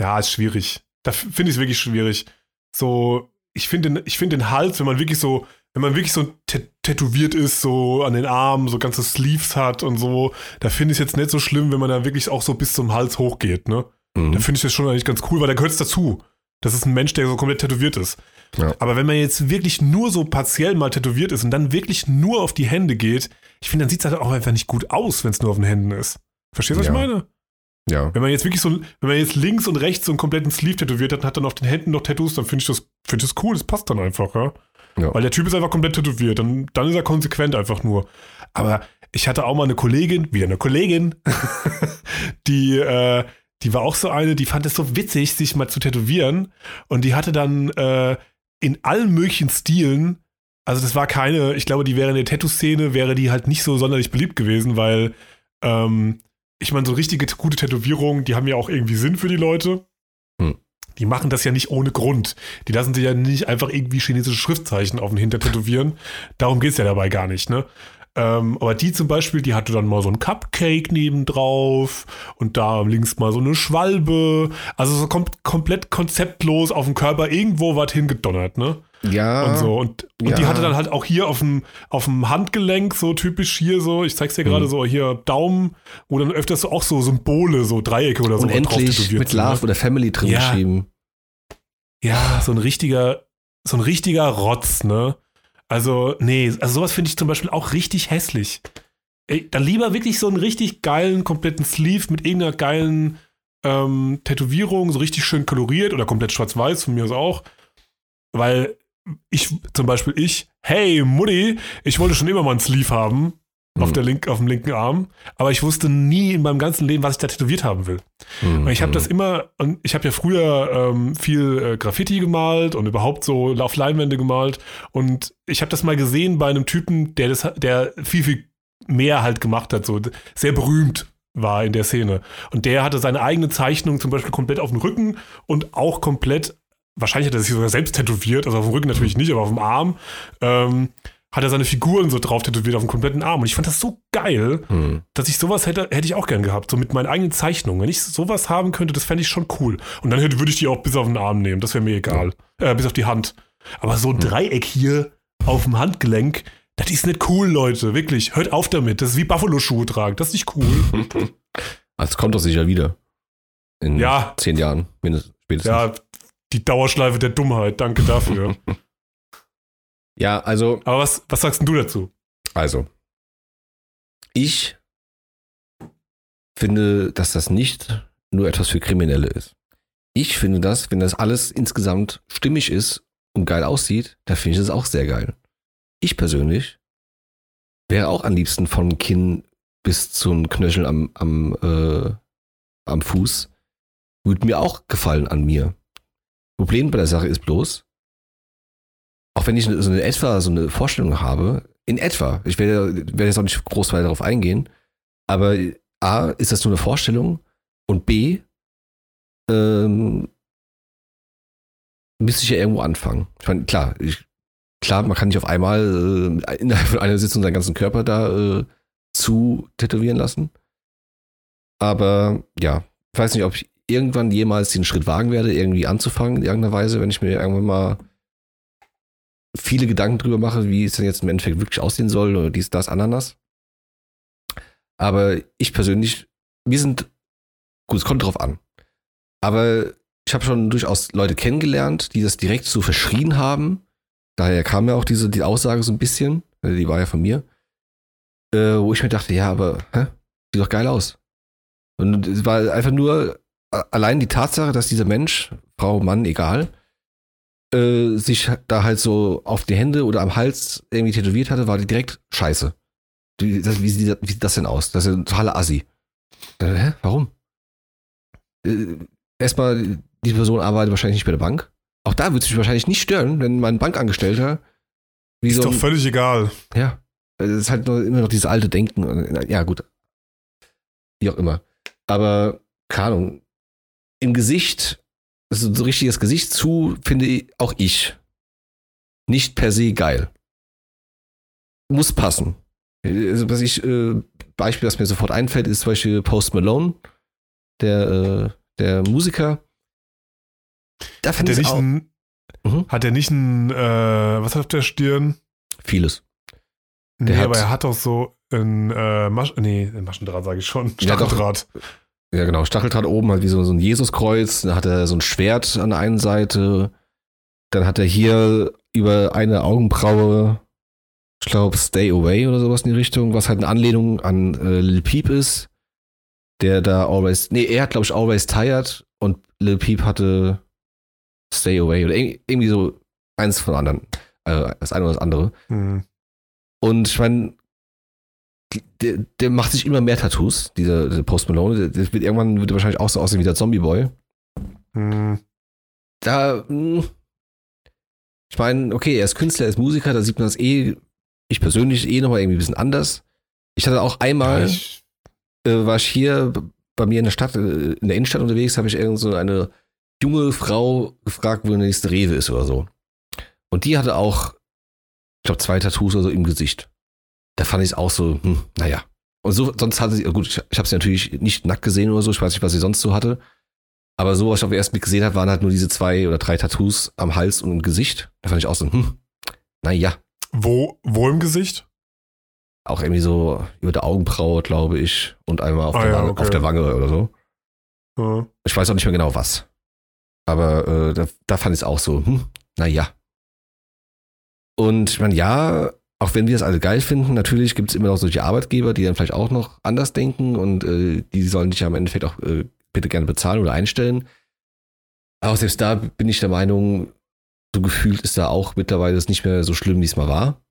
ja, ist schwierig. Da finde ich es wirklich schwierig. So, ich finde den, ich find den Hals, wenn man wirklich so, wenn man wirklich so tä- tätowiert ist, so an den Armen, so ganze Sleeves hat und so, da finde ich es jetzt nicht so schlimm, wenn man da wirklich auch so bis zum Hals hochgeht, ne? Da Mhm. finde ich das schon eigentlich ganz cool, weil da gehört es dazu. Das ist ein Mensch, der so komplett tätowiert ist. Ja. Aber wenn man jetzt wirklich nur so partiell mal tätowiert ist und dann wirklich nur auf die Hände geht, ich finde, dann sieht es halt auch einfach nicht gut aus, wenn es nur auf den Händen ist. Verstehst du, was Ja. ich meine? Ja. Wenn man jetzt wirklich so, wenn man jetzt links und rechts so einen kompletten Sleeve tätowiert hat und hat dann auf den Händen noch Tattoos, dann finde ich das, finde ich das cool, das passt dann einfach, ja. Ja. Weil der Typ ist einfach komplett tätowiert, dann, dann ist er konsequent einfach nur. Aber ich hatte auch mal eine Kollegin, wieder eine Kollegin, die, äh, die war auch so eine, die fand es so witzig, sich mal zu tätowieren. Und die hatte dann äh, in allen möglichen Stilen, also das war keine, ich glaube, die wäre in der Tattoo-Szene, wäre die halt nicht so sonderlich beliebt gewesen, weil ähm, ich meine, so richtige gute Tätowierungen, die haben ja auch irgendwie Sinn für die Leute. Hm. Die machen das ja nicht ohne Grund. Die lassen sich ja nicht einfach irgendwie chinesische Schriftzeichen auf den Hinter tätowieren. Darum geht es ja dabei gar nicht, ne? Ähm, aber die zum Beispiel, die hatte dann mal so ein Cupcake nebendrauf und da links mal so eine Schwalbe. Also so kom komplett konzeptlos auf dem Körper irgendwo was hingedonnert, ne? Ja. und so. Und, und die ja. hatte dann halt auch hier auf dem, auf dem Handgelenk, so typisch hier so, ich zeig's dir gerade Mhm. so, hier Daumen, wo dann öfters so auch so Symbole, so Dreiecke oder so drauf Unendlich tätowiert mit sind, Love ne? oder Family drin Ja. geschrieben. Ja, so ein richtiger, so ein richtiger Rotz, ne? Also, nee, also sowas finde ich zum Beispiel auch richtig hässlich. Ey, dann lieber wirklich so einen richtig geilen, kompletten Sleeve mit irgendeiner geilen ähm, Tätowierung, so richtig schön koloriert oder komplett schwarz-weiß, von mir aus auch. Weil ich, zum Beispiel ich, hey Mutti, ich wollte schon immer mal einen Sleeve haben auf, Mhm. der link, auf dem linken Arm, aber ich wusste nie in meinem ganzen Leben, was ich da tätowiert haben will. Und ich habe das immer, und ich habe ja früher ähm, viel äh, Graffiti gemalt und überhaupt so auf Leinwände gemalt. Und ich habe das mal gesehen bei einem Typen, der das, der viel, viel mehr halt gemacht hat, so sehr berühmt war in der Szene. Und der hatte seine eigene Zeichnung zum Beispiel komplett auf dem Rücken und auch komplett, wahrscheinlich hat er sich sogar selbst tätowiert, also auf dem Rücken natürlich nicht, aber auf dem Arm, ähm, hat er seine Figuren so drauf tätowiert auf dem kompletten Arm. Und ich fand das so geil, Hm. dass ich sowas hätte, hätte ich auch gern gehabt, so mit meinen eigenen Zeichnungen. Wenn ich sowas haben könnte, das fände ich schon cool. Und dann würde ich die auch bis auf den Arm nehmen, das wäre mir egal. Äh, bis auf die Hand. Aber so ein Dreieck hier auf dem Handgelenk, das ist nicht cool, Leute. Wirklich. Hört auf damit. Das ist wie Buffalo-Schuhe tragen. Das ist nicht cool. Das kommt doch sicher wieder. In Ja. zehn Jahren, mindestens. Spätestens. ja, die Dauerschleife der Dummheit. Danke dafür. ja, also Aber was, was sagst denn du dazu? Also, ich finde, dass das nicht nur etwas für Kriminelle ist. Ich finde das, wenn das alles insgesamt stimmig ist und geil aussieht, da finde ich das auch sehr geil. Ich persönlich wäre auch am liebsten von Kinn bis zum Knöchel am, am, äh, am Fuß. Würde mir auch gefallen an mir. Problem bei der Sache ist bloß, auch wenn ich so eine etwa so eine Vorstellung habe, in etwa, ich werde, werde jetzt auch nicht groß weiter darauf eingehen, aber A, ist das nur eine Vorstellung und B, ähm, müsste ich ja irgendwo anfangen. Ich meine, klar, ich, klar, man kann nicht auf einmal äh, innerhalb von einer Sitzung seinen ganzen Körper da äh, zu tätowieren lassen. Aber ja, ich weiß nicht, ob ich irgendwann jemals den Schritt wagen werde, irgendwie anzufangen in irgendeiner Weise, wenn ich mir irgendwann mal viele Gedanken drüber mache, wie es denn jetzt im Endeffekt wirklich aussehen soll oder dies, das, Ananas. Aber ich persönlich, wir sind, gut, es kommt drauf an. Aber ich habe schon durchaus Leute kennengelernt, die das direkt so verschrien haben. Daher kam ja auch diese die Aussage so ein bisschen, äh, die war ja von mir, äh, wo ich mir dachte, ja, aber hä? sieht doch geil aus. Und es war einfach nur a- allein die Tatsache, dass dieser Mensch, Frau, Mann, egal, äh, sich da halt so auf die Hände oder am Hals irgendwie tätowiert hatte, war die direkt scheiße. Wie, das, wie, sieht, wie sieht das denn aus? Das ist ein totaler Assi. Äh, hä? Warum? Äh, erstmal, die Person arbeitet wahrscheinlich nicht bei der Bank. Auch da würde es mich wahrscheinlich nicht stören, wenn mein Bankangestellter Ist so doch ein, völlig egal. ja, es ist halt nur, immer noch dieses alte Denken. Ja, gut. Wie auch immer. Aber, keine Ahnung, im Gesicht, so richtiges Gesicht zu, finde ich, auch ich nicht per se geil. Muss passen. Also, was ich, äh, Beispiel, das mir sofort einfällt, ist zum Beispiel Post Malone, der, äh, der Musiker. Da Hat finde er ich nicht auch ein, Mhm. hat er nicht ein, äh, was hat er auf der Stirn? vieles. Nee, Der hat- aber er hat doch so ein, äh, Masch nee, ein Maschendraht sage ich schon. Stacheldraht. Ja, genau. Stacheldraht oben halt wie so, so ein Jesuskreuz. Dann hat er so ein Schwert an der einen Seite. Dann hat er hier über eine Augenbraue, ich glaube, Stay Away oder sowas in die Richtung, was halt eine Anlehnung an äh, Lil Peep ist. Der da always, nee, er hat, glaube ich, always tired und Lil Peep hatte Stay Away oder irg- irgendwie so eins von anderen. Äh, das eine oder das andere. Hm. Und ich meine, der, der macht sich immer mehr Tattoos, dieser, dieser Post Malone. Der, wird irgendwann wird er wahrscheinlich auch so aussehen wie der Zombie Boy. Hm. Da, mh, ich meine, okay, er ist Künstler, er ist Musiker, da sieht man das eh, ich persönlich eh nochmal irgendwie ein bisschen anders. Ich hatte auch einmal, äh, war ich hier bei mir in der Stadt, äh, in der Innenstadt unterwegs, habe ich irgend so eine junge Frau gefragt, wo der nächste Rewe ist oder so. Und die hatte auch, ich glaube, zwei Tattoos oder so im Gesicht. Da fand ich es auch so, hm, naja. Und so, sonst hatte sie, gut, ich, ich habe sie natürlich nicht nackt gesehen oder so, ich weiß nicht, was sie sonst so hatte. Aber so, was ich auf den ersten Blick gesehen habe, waren halt nur diese zwei oder drei Tattoos am Hals und im Gesicht. Da fand ich auch so, hm, naja. wo, wo im Gesicht? Auch irgendwie so über der Augenbraue, glaube ich, und einmal auf, Ah der, ja, Wange, okay. auf der Wange oder so. Ja. Ich weiß auch nicht mehr genau was. Aber äh, da, da fand ich es auch so, hm, naja. Und ich meine, ja, auch wenn wir das alle geil finden, natürlich gibt es immer noch solche Arbeitgeber, die dann vielleicht auch noch anders denken und äh, die sollen dich ja im Endeffekt auch äh, bitte gerne bezahlen oder einstellen. Aber selbst da bin ich der Meinung, so gefühlt ist da auch mittlerweile das nicht mehr so schlimm, wie es mal war.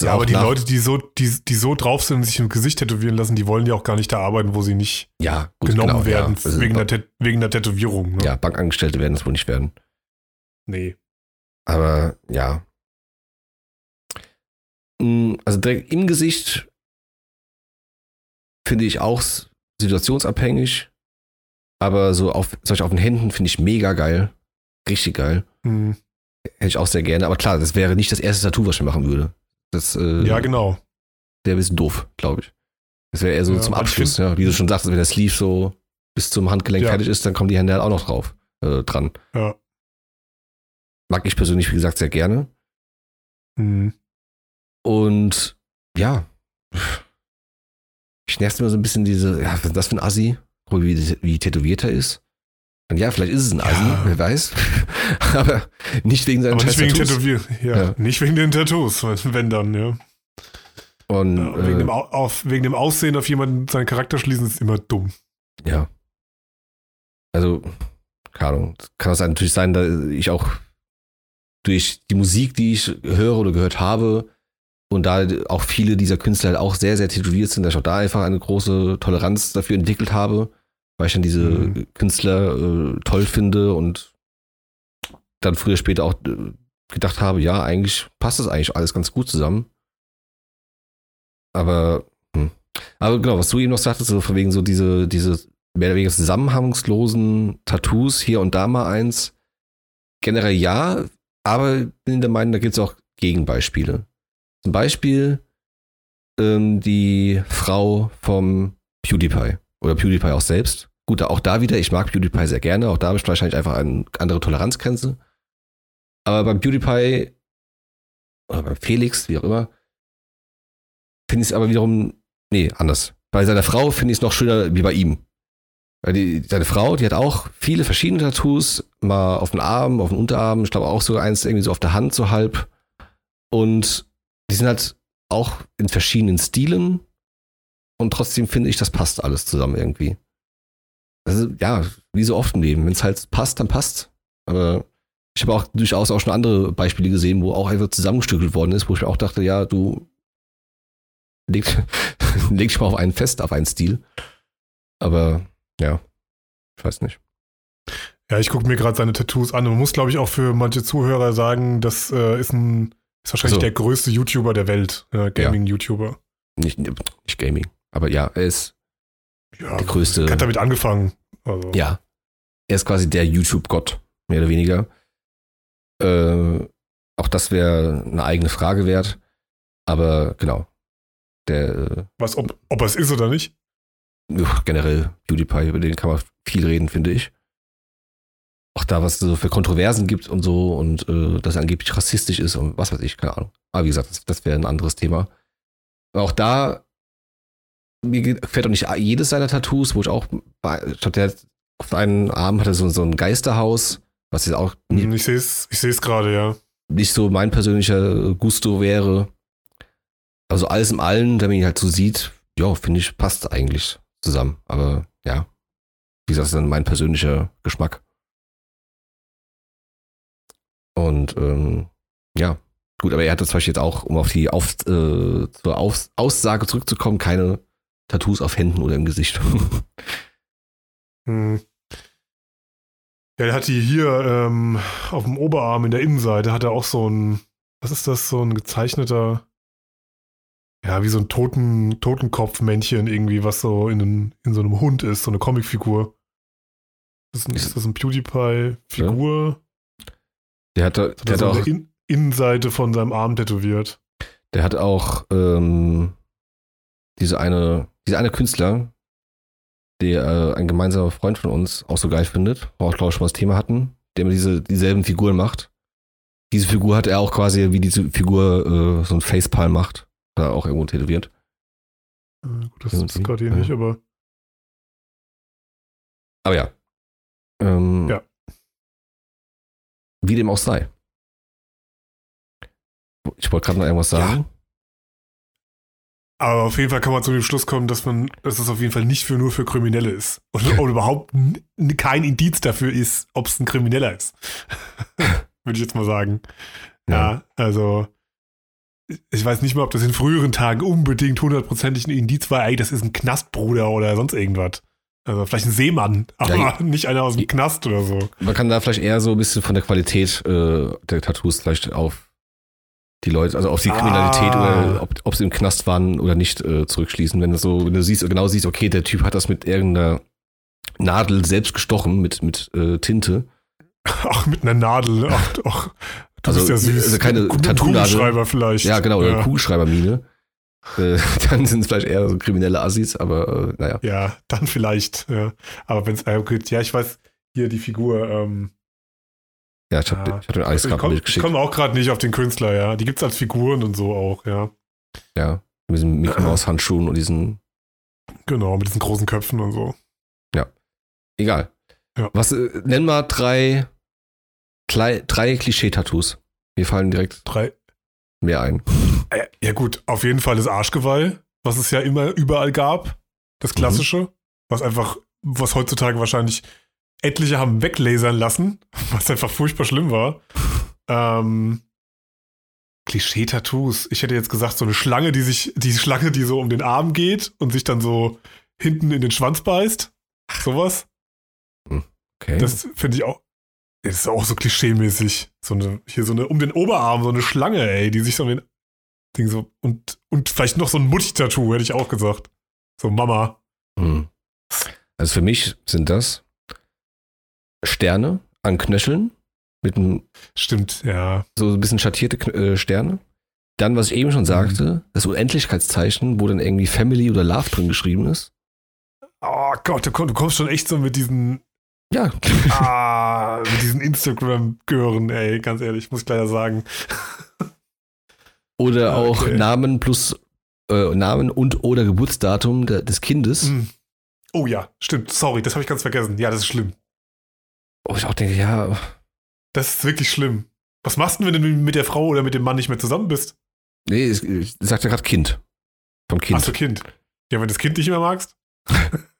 Ja, aber die Leute, die so, die, die so drauf sind und sich im Gesicht tätowieren lassen, die wollen ja auch gar nicht da arbeiten, wo sie nicht ja, gut, genommen genau, werden ja. Also, wegen, der, Tät- wegen der Tätowierung. Ne? ja, Bankangestellte werden es wohl nicht werden. Nee. Aber ja. Mm, Also direkt im Gesicht finde ich auch situationsabhängig. Aber so auf, solch auf den Händen finde ich mega geil. Richtig geil. Hm. Hätte ich auch sehr gerne. Aber klar, das wäre nicht das erste Tattoo, was ich machen würde. Das äh, Ja, genau. wäre ein bisschen doof, glaube ich. Das wäre eher so Ja, zum Abschluss, ja. Wie du schon sagst, wenn der Sleeve so bis zum Handgelenk Ja. fertig ist, dann kommen die Hände halt auch noch drauf, äh, dran. Ja. Mag ich persönlich, wie gesagt, sehr gerne. Hm. Und ja, ich nervt immer so ein bisschen diese, ja, was ist das für ein Assi, wie, wie tätowiert er ist. Und ja, vielleicht ist es ein Assi, Ja. wer weiß. Aber nicht wegen seinen Aber nicht wegen Tattoos. Ja, Ja. nicht wegen den Tattoos, wenn dann, ja. Und ja wegen, dem äh, Au auf, wegen dem Aussehen auf jemanden seinen Charakter schließen ist immer dumm. ja. Also, keine Ahnung, kann das natürlich sein, dass ich auch durch die Musik, die ich höre oder gehört habe, und da auch viele dieser Künstler halt auch sehr, sehr tätowiert sind, dass ich auch da einfach eine große Toleranz dafür entwickelt habe, weil ich dann diese Mhm. Künstler äh, toll finde und dann früher später auch äh, gedacht habe, ja, eigentlich passt das eigentlich alles ganz gut zusammen. Aber, hm. aber genau, was du eben noch sagtest, so von wegen so diese, diese mehr oder weniger zusammenhangslosen Tattoos, hier und da mal eins, generell ja, aber bin der Meinung, da gibt es auch Gegenbeispiele. Zum Beispiel ähm, die Frau vom PewDiePie oder PewDiePie auch selbst. gut, auch da wieder, ich mag PewDiePie sehr gerne, auch da habe ich wahrscheinlich einfach eine andere Toleranzgrenze. Aber beim PewDiePie oder beim Felix, wie auch immer, finde ich es aber wiederum, nee, anders. Bei seiner Frau finde ich es noch schöner wie bei ihm. Weil die, seine Frau, die hat auch viele verschiedene Tattoos, mal auf den Arm, auf den Unterarm, ich glaube auch sogar eins irgendwie so auf der Hand so halb. Und die sind halt auch in verschiedenen Stilen. Und trotzdem finde ich, das passt alles zusammen irgendwie. Also, ja, wie so oft im Leben. Wenn es halt passt, dann passt. Aber ich habe auch durchaus auch schon andere Beispiele gesehen, wo auch einfach zusammengestückelt worden ist, wo ich auch dachte, ja, du leg, leg dich mal auf einen fest, auf einen Stil. Aber ja, ich weiß nicht. Ja, ich gucke mir gerade seine Tattoos an. Man muss, glaube ich, auch für manche Zuhörer sagen, das äh, ist ein ist wahrscheinlich So. der größte YouTuber der Welt, äh, Gaming-YouTuber. Nicht, nicht Gaming. Aber ja, er ist, Ja, Der größte- Hat damit angefangen. Also, ja, er ist quasi der YouTube-Gott, mehr oder weniger. Äh, auch das wäre eine eigene Frage wert. Aber genau. Der, äh, Was, ob, ob er es ist oder nicht? Ja, generell PewDiePie, über den kann man viel reden, finde ich. Auch da, was es so für Kontroversen gibt und so und äh, dass er angeblich rassistisch ist und was weiß ich, keine Ahnung. Aber wie gesagt, das, das wäre ein anderes Thema. Auch da, mir gefällt auch nicht jedes seiner Tattoos, wo ich auch, ich glaube, der hat auf einen Arm hat er so, so ein Geisterhaus, was jetzt auch Hm, nicht, Ich sehe es ich seh's gerade, ja. nicht so mein persönlicher Gusto wäre. Also alles im Allen, wenn man ihn halt so sieht, ja, finde ich, passt eigentlich zusammen. Aber ja, wie gesagt, das ist dann mein persönlicher Geschmack. Und ähm, ja, gut, aber er hatte zum Beispiel jetzt auch, um auf die auf, äh, zur Aus Aussage zurückzukommen, keine Tattoos auf Händen oder im Gesicht. Hm. Ja, der hat die hier ähm, auf dem Oberarm in der Innenseite, hat er auch so ein, was ist das, so ein gezeichneter, ja, wie so ein Toten, Totenkopfmännchen irgendwie, was so in, einen, in so einem Hund ist, so eine Comicfigur. Ist, ist das ein PewDiePie-Figur? Der hatte, Hat der er so auch, in Innenseite von seinem Arm tätowiert. der hat auch ähm, diese eine, dieser eine Künstler, der äh, ein gemeinsamer Freund von uns auch so geil findet, wo auch glaube ich schon mal das Thema hatten, der immer diese dieselben Figuren macht. Diese Figur hat er auch quasi, wie diese Figur äh, so ein Facepalm macht, da auch irgendwo tätowiert. Äh, gut, das Irgendwie, ist gerade hier ja. nicht, aber Aber ja. Ähm, Ja. Wie dem auch sei. Ich wollte gerade noch irgendwas sagen. Aber auf jeden Fall kann man zu dem Schluss kommen, dass man, dass es auf jeden Fall nicht für nur für Kriminelle ist. Und, und überhaupt kein Indiz dafür ist, ob es ein Krimineller ist. Würde ich jetzt mal sagen. Ja, also ich weiß nicht mal, ob das in früheren Tagen unbedingt hundertprozentig ein Indiz war, ey, das ist ein Knastbruder oder sonst irgendwas. Also vielleicht ein Seemann, aber Ja, nicht einer aus dem Knast oder so. Man kann da vielleicht eher so ein bisschen von der Qualität äh, der Tattoos vielleicht auf die Leute, also auf die Ah. Kriminalität oder ob, ob sie im Knast waren oder nicht äh, zurückschließen. Wenn du so, wenn du siehst, genau siehst, okay, der Typ hat das mit irgendeiner Nadel selbst gestochen mit, mit äh, Tinte. Ach, mit einer Nadel. Ach, ach du Also, bist ja süß. also keine Tattoo-Nadel. Kugelschreiber vielleicht. Ja, genau, oder ja. Kugelschreibermine. Äh, dann sind es vielleicht eher so kriminelle Assis, aber äh, naja. Ja, dann vielleicht. Ja. Aber wenn es, äh, okay, ja, ich weiß, hier die Figur. Ähm, Ja, ich habe Ja. ich hab den Eis ich gerade komme geschickt. komm auch gerade nicht auf den Künstler, ja. Die gibt es als Figuren und so auch, ja. Ja, mit diesen Mickey Mouse Handschuhen und diesen Genau, mit diesen großen Köpfen und so. Egal. Ja. Was, äh, nenn mal drei, drei, drei Klischee-Tattoos. Mir fallen direkt Drei. Mehr ein. Äh, ja, gut, auf jeden Fall das Arschgeweih, was es ja immer überall gab. Das Klassische. Was einfach, was heutzutage wahrscheinlich etliche haben weglasern lassen, was einfach furchtbar schlimm war. Ähm, Klischee-Tattoos. Ich hätte jetzt gesagt, so eine Schlange, die sich, die Schlange, die so um den Arm geht und sich dann so hinten in den Schwanz beißt. Sowas. Okay. Das finde ich auch. Das ist auch so klischeemäßig. So eine, hier so eine, um den Oberarm, so eine Schlange, ey, die sich so um den Ding so. Und, und vielleicht noch so ein Mutti-Tattoo, hätte ich auch gesagt. So Mama. Hm. Also für mich sind das Sterne an Knöcheln mit einem, Stimmt, ja. so ein bisschen schattierte äh, Sterne. Dann, was ich eben schon sagte, das Unendlichkeitszeichen, wo dann irgendwie Family oder Love drin geschrieben ist. Oh Gott, du kommst schon echt so mit diesen, Ja, ah, mit diesen Instagram-Gören, ey, ganz ehrlich, muss ich leider sagen. oder auch Okay. Namen plus äh, Namen und oder Geburtsdatum der, des Kindes. Hm. Oh ja, stimmt, sorry, das habe ich ganz vergessen. Ja, das ist schlimm. Wo ich auch denke, ja, Das ist wirklich schlimm. Was machst du denn, wenn du mit der Frau oder mit dem Mann nicht mehr zusammen bist? nee, ich, ich sagt ja gerade Kind. Vom Kind. Ach so, Kind. Ja, wenn du das Kind nicht mehr magst?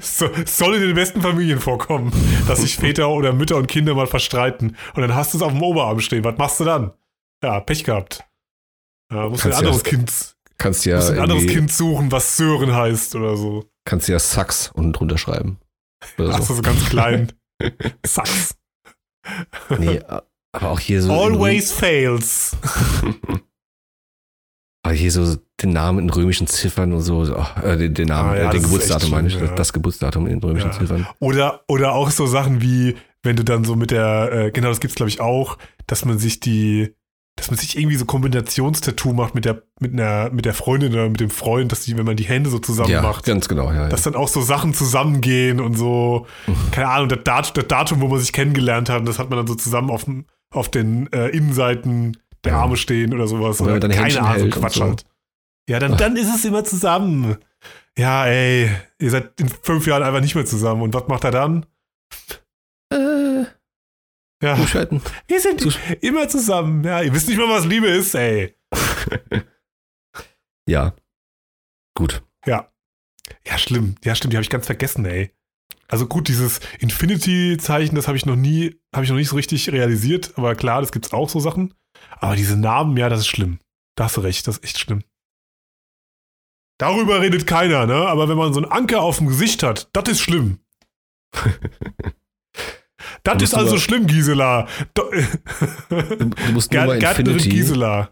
so, soll in den besten Familien vorkommen, dass sich Väter oder Mütter und Kinder mal verstreiten. Und dann hast du es auf dem Oberarm stehen. Was machst du dann? Ja, Pech gehabt. Ja, musst du ein Kannst ja- anderes Kind, kannst ja musst ein anderes Kind suchen, was Sören heißt oder so. kannst ja Sax unten drunter schreiben. Oder Ach so. so, so ganz klein. Sucks. Nee, aber auch hier so. Always fails. Aber hier so den Namen in römischen Ziffern und so. so, äh, den, den Namen, Ah, ja, äh, den Geburtsdatum meine ich. ja. Das Geburtsdatum in römischen Ja. Ziffern. Oder, oder auch so Sachen wie, wenn du dann so mit der, äh, genau, das gibt's glaube ich auch, dass man sich die, dass man sich irgendwie so Kombinationstattoo macht mit der, mit einer, mit der Freundin oder mit dem Freund, dass die, wenn man die Hände so zusammen ja, macht, ganz genau. Ja, ja. dass dann auch so Sachen zusammengehen und so, keine Ahnung, das, Dat das Datum, wo man sich kennengelernt hat, das hat man dann so zusammen auf, auf den äh, Innenseiten der Ja. Arme stehen oder sowas. Oder dann keine Händchen Ahnung, Quatsch so. halt. Ja, dann, dann ist es immer zusammen. Ja, ey, ihr seid in fünf Jahren einfach nicht mehr zusammen. Und was macht er dann? äh, Ja, umschalten. wir sind Zus- immer zusammen. Ja, ihr wisst nicht mal, was Liebe ist, ey. Ja. Gut. Ja, schlimm. Ja, stimmt, die habe ich ganz vergessen, ey. Also gut, dieses Infinity-Zeichen, das habe ich noch nie, habe ich noch nicht so richtig realisiert. Aber klar, das gibt's auch so Sachen. Aber diese Namen, ja, das ist schlimm. Da hast du recht, das ist echt schlimm. Darüber redet keiner, ne? Aber wenn man so einen Anker auf dem Gesicht hat, das ist schlimm. Das ist also schlimm, Gisela. Du, du musst nur mal Gärtnerin Infinity, Gisela.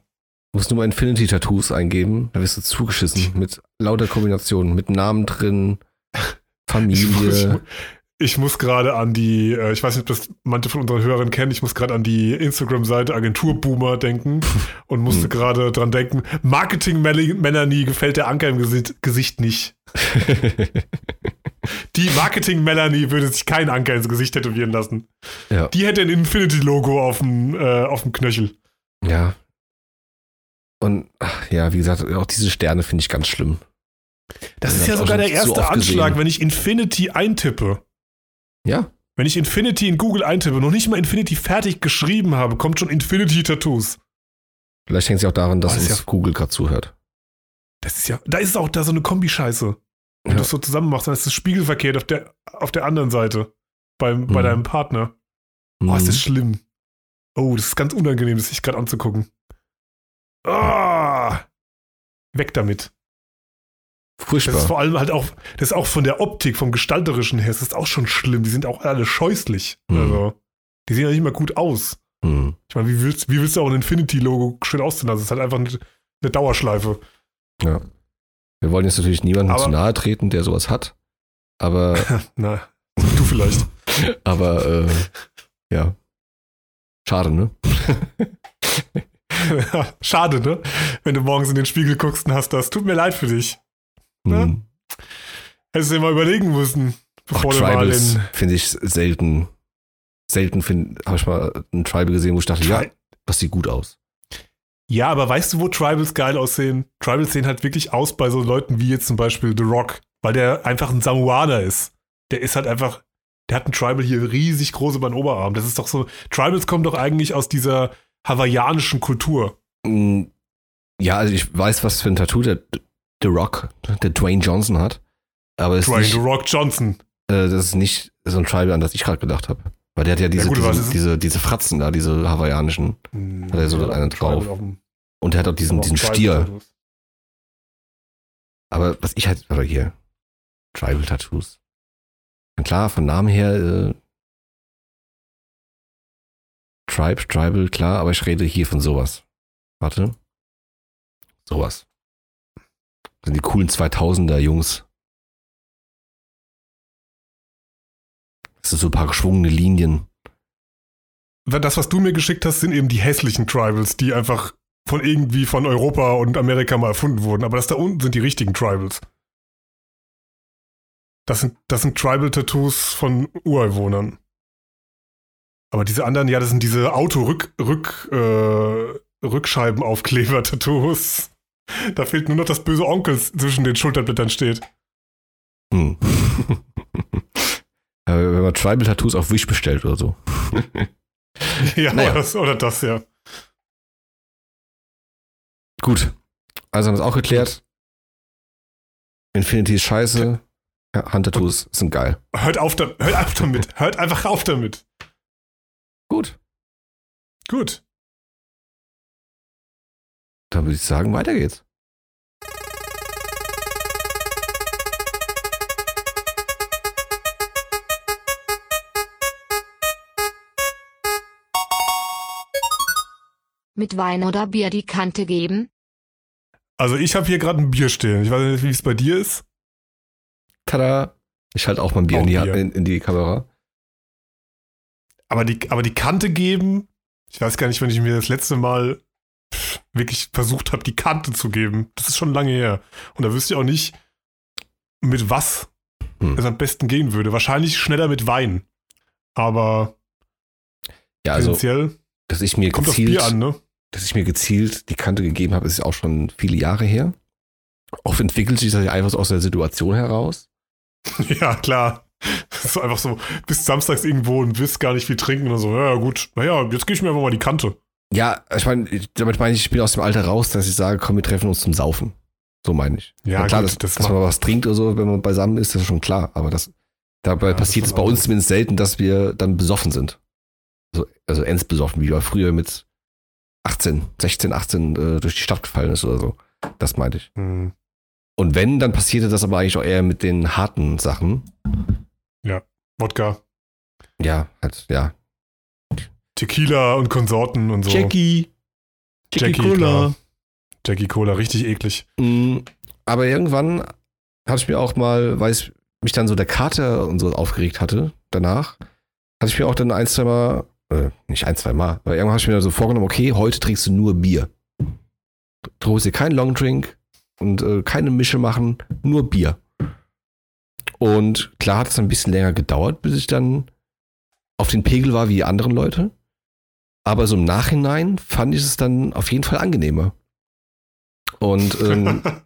du musst nur mal Infinity-Tattoos eingeben. Da wirst du zugeschissen mit lauter Kombinationen, mit Namen drin, Familie. ich, ich muss gerade an die, äh, ich weiß nicht, ob das manche von unseren Hörern kennen, ich muss gerade an die Instagram-Seite Agenturboomer denken und musste Hm. gerade dran denken, Marketing-Melanie gefällt der Anker im Gesicht, nicht. Die Marketing-Melanie würde sich keinen Anker ins Gesicht tätowieren lassen. ja. Die hätte ein Infinity-Logo auf dem, äh, auf dem Knöchel. ja. Und ach, ja, wie gesagt, auch diese Sterne finde ich ganz schlimm. Das Ja, ist ja sogar der erste Anschlag, gesehen. wenn ich Infinity eintippe. Ja. Wenn ich Infinity in Google eintippe, noch nicht mal Infinity fertig geschrieben habe, kommt schon Infinity Tattoos. Vielleicht hängt es ja auch daran, dass Oh, das uns ja- Google gerade zuhört. Das ist ja, da ist auch da so eine Kombischeiße. Wenn Ja. du es so zusammen machst, dann ist es spiegelverkehrt auf der, auf der anderen Seite. Beim, Bei Mhm. deinem Partner. Oh, ist das Mhm. schlimm. Oh, das ist ganz unangenehm, das sich gerade anzugucken. Ah! Weg damit. Das Furchtbar. ist vor allem halt auch, das ist auch von der Optik, vom Gestalterischen her, das ist auch schon schlimm. Die sind auch alle scheußlich. Mhm. Also, die sehen ja nicht mal gut aus. Hm. Ich meine, wie willst, wie willst du auch ein Infinity-Logo schön aussehen lassen? Das ist halt einfach eine, eine Dauerschleife. Ja. Wir wollen jetzt natürlich niemandem Aber- zu nahe treten, der sowas hat. Aber, Na, du vielleicht. aber, äh, ja. Schade, ne? Schade, ne? Wenn du morgens in den Spiegel guckst und hast das. Tut mir leid für dich. Ja. Hm. Hättest du dir mal überlegen müssen, bevor du mal Tribals finde ich selten. Selten habe ich mal ein Tribal gesehen, wo ich dachte, ja, Tri- das sieht gut aus. Ja, aber weißt du, wo Tribals geil aussehen? Tribals sehen halt wirklich aus bei so Leuten wie jetzt zum Beispiel The Rock, weil der einfach ein Samoaner ist. Der ist halt einfach, der hat ein Tribal hier riesig groß über den Oberarm. Das ist doch so, Tribals kommen doch eigentlich aus dieser hawaiianischen Kultur. Mm, Ja, also ich weiß, was für ein Tattoo der The Rock, der Dwayne Johnson hat. Aber Dwayne nicht, The Rock Johnson. äh, das ist nicht so ein Tribal, an das ich gerade gedacht habe. Weil der hat ja diese, gut, was diese, diese, Fratzen da, diese hawaiianischen. Hat er so einen drauf. Tribal dem- Und der hat auch diesen, diesen Tribal Stier. Tattoos. Aber was ich halt, oder hier, Tribal-Tattoos. Na Klar, von Namen her, äh, Tribe, Tribal, klar, aber ich rede hier von sowas. Warte. Sowas. Sind die coolen 2000er Jungs. Das sind so ein paar geschwungene Linien. Das, was du mir geschickt hast, sind eben die hässlichen Tribals, die einfach von irgendwie von Europa und Amerika mal erfunden wurden. Aber das da unten sind die richtigen Tribals. Das sind, das sind Tribal-Tattoos von Ureinwohnern. Aber diese anderen, ja, das sind diese Auto-Rück, Rück, äh, Rückscheibenaufkleber-Tattoos. Da fehlt nur noch das böse Onkel zwischen den Schulterblättern steht. Hm. Wenn man Tribal-Tattoos auf Wish bestellt oder so. Ja, Naja. oder, das, oder das, ja. Gut. Also haben wir es auch geklärt. Infinity ist scheiße. Ja, Hand-Tattoos sind geil. Hört auf, da, hört auf damit. Hört einfach auf damit. Gut. Gut. Dann würde ich sagen, weiter geht's. Mit Wein oder Bier die Kante geben? Also ich habe hier gerade ein Bier stehen. Ich weiß nicht, wie es bei dir ist. Tada. Ich halte auch mal ein Bier, Auch in, die, Bier. in, in die Kamera. Aber die, aber die Kante geben, ich weiß gar nicht, wenn ich mir das letzte Mal wirklich versucht habe, die Kante zu geben. Das ist schon lange her. Und da wüsste ich auch nicht, mit was Hm. es am besten gehen würde. Wahrscheinlich schneller mit Wein. Aber Ja, also, tendenziell dass ich mir kommt gezielt, Bier an, ne? dass ich mir gezielt die Kante gegeben habe, ist auch schon viele Jahre her. Oft entwickelt sich das ja einfach so aus der Situation heraus. Ja, klar. So einfach so, bis samstags irgendwo und willst gar nicht viel trinken und so, ja gut, naja, jetzt gebe ich mir einfach mal die Kante. Ja, ich meine, damit meine ich, ich bin aus dem Alter raus, dass ich sage, komm, wir treffen uns zum Saufen. So meine ich. Ja, Na klar, gut, dass, das dass man was trinkt oder so, wenn man beisammen ist, das ist schon klar. Aber das, dabei Ja, passiert es bei uns zumindest selten, dass wir dann besoffen sind. Also, also ends besoffen, wie wir früher mit 18, 16, 18 äh, durch die Stadt gefallen ist oder so. Das meinte ich. Hm. Und wenn, dann passierte das aber eigentlich auch eher mit den harten Sachen. Wodka, Ja, halt, ja. Tequila und Konsorten und so. Jackie. Jackie Cola. Jackie Cola, richtig eklig. Mm, Aber irgendwann hatte ich mir auch mal, weil es mich dann so der Kater und so aufgeregt hatte, danach, hatte ich mir auch dann ein, zwei Mal, äh, nicht ein, zwei Mal, aber irgendwann habe ich mir so vorgenommen, okay, heute trinkst du nur Bier. Du holst dir keinen Longdrink und äh, keine Mische machen, nur Bier. Und klar hat es ein bisschen länger gedauert, bis ich dann auf den Pegel war wie die anderen Leute. Aber so im Nachhinein fand ich es dann auf jeden Fall angenehmer. Und ähm,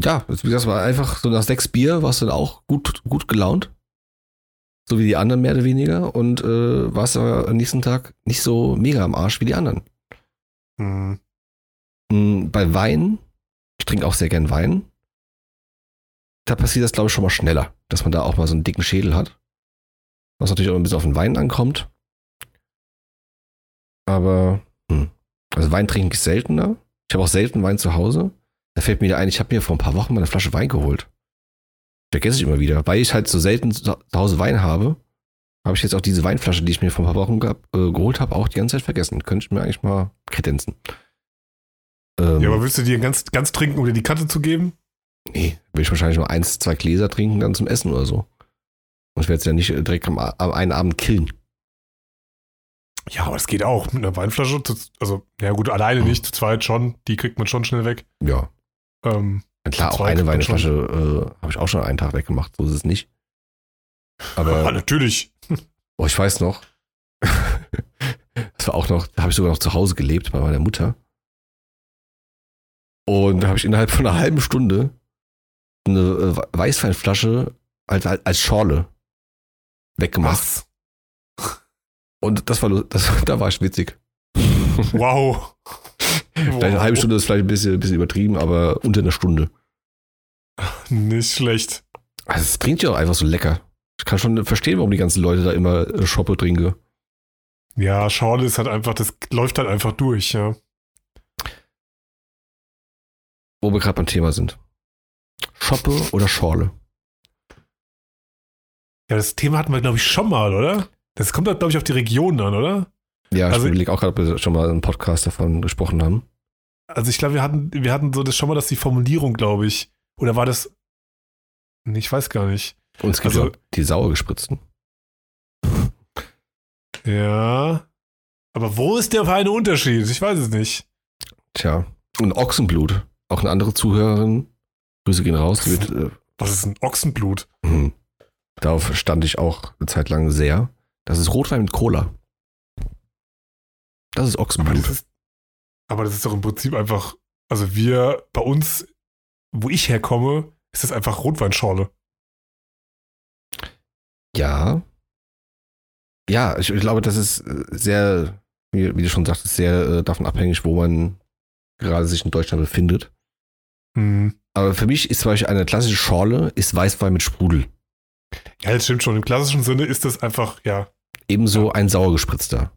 ja, gesagt, es war einfach so nach sechs Bier warst du dann auch gut, gut gelaunt. So wie die anderen mehr oder weniger. Und äh, warst aber am nächsten Tag nicht so mega am Arsch wie die anderen. Hm. Mm, Bei Wein, ich trinke auch sehr gern Wein, da passiert das, glaube ich, schon mal schneller, dass man da auch mal so einen dicken Schädel hat. Was natürlich auch ein bisschen auf den Wein ankommt. Aber, hm. also Wein trinke ich seltener. Ich habe auch selten Wein zu Hause. Da fällt mir wieder ein, ich habe mir vor ein paar Wochen mal eine Flasche Wein geholt. Vergesse ich immer wieder. Weil ich halt so selten zu Hause Wein habe, habe ich jetzt auch diese Weinflasche, die ich mir vor ein paar Wochen gab, äh, geholt habe, auch die ganze Zeit vergessen. Könnte ich mir eigentlich mal kredenzen. Ähm, Ja, aber willst du dir ganz, ganz trinken, um dir die Kante zu geben? Nee, will ich wahrscheinlich nur eins, zwei Gläser trinken, dann zum Essen oder so. Und ich werde es ja nicht äh, direkt am, am einen Abend killen. Ja, aber das geht auch. Mit einer Weinflasche, zu, also, ja gut, alleine nicht, zu zweit schon. Die kriegt man schon schnell weg. Ja. Ähm, ja klar, auch eine. Weinflasche äh, habe ich auch schon einen Tag weggemacht, so ist es nicht. ja, Aber, natürlich. oh, ich weiß noch, das war auch noch, da habe ich sogar noch zu Hause gelebt bei meiner Mutter. Und da habe ich innerhalb von einer halben Stunde eine äh, Weißweinflasche als, als, als Schorle weggemacht. Was? Und das war, das, da war ich witzig. Wow. Vielleicht eine halbe Stunde ist vielleicht ein bisschen, bisschen übertrieben, aber unter einer Stunde. Nicht schlecht. Also es trinkt ja auch einfach so lecker. Ich kann schon verstehen, warum die ganzen Leute da immer äh, Schoppe trinken. Ja, Schorle ist halt einfach, das läuft halt einfach durch, ja. Wo wir gerade beim Thema sind. Schoppe oder Schorle? Ja, das Thema hatten wir, glaube ich, schon mal, oder? Das kommt halt, glaube ich, auf die Region an, oder? Ja, ich Also- überlege auch gerade, ob wir schon mal einen Podcast davon gesprochen haben. Also ich glaube, wir hatten, wir hatten so das schon mal, dass die Formulierung, glaube ich. Oder war das. Nee, ich weiß gar nicht. Und es gibt Also- die sauer gespritzten. Ja. Aber wo ist der feine Unterschied? Ich weiß es nicht. Tja. Und Ochsenblut. Auch eine andere Zuhörerin. Grüße gehen raus. Die wird äh, Was ist ein Ochsenblut? Hm. Darauf stand ich auch eine Zeit lang sehr. Das ist Rotwein mit Cola. Das ist Aber Ochsenblut. das ist, aber das ist doch im Prinzip einfach, also wir, bei uns, wo ich herkomme, ist das einfach Rotweinschorle. Ja. Ja, ich, ich glaube, das ist äh, sehr, wie, wie du schon sagtest, sehr äh, davon abhängig, wo man gerade sich in Deutschland befindet. Hm. Aber für mich ist zum Beispiel eine klassische Schorle ist Weißwein mit Sprudel. Ja, das stimmt schon. Im klassischen Sinne ist das einfach, ja. Ebenso ein sauergespritzter.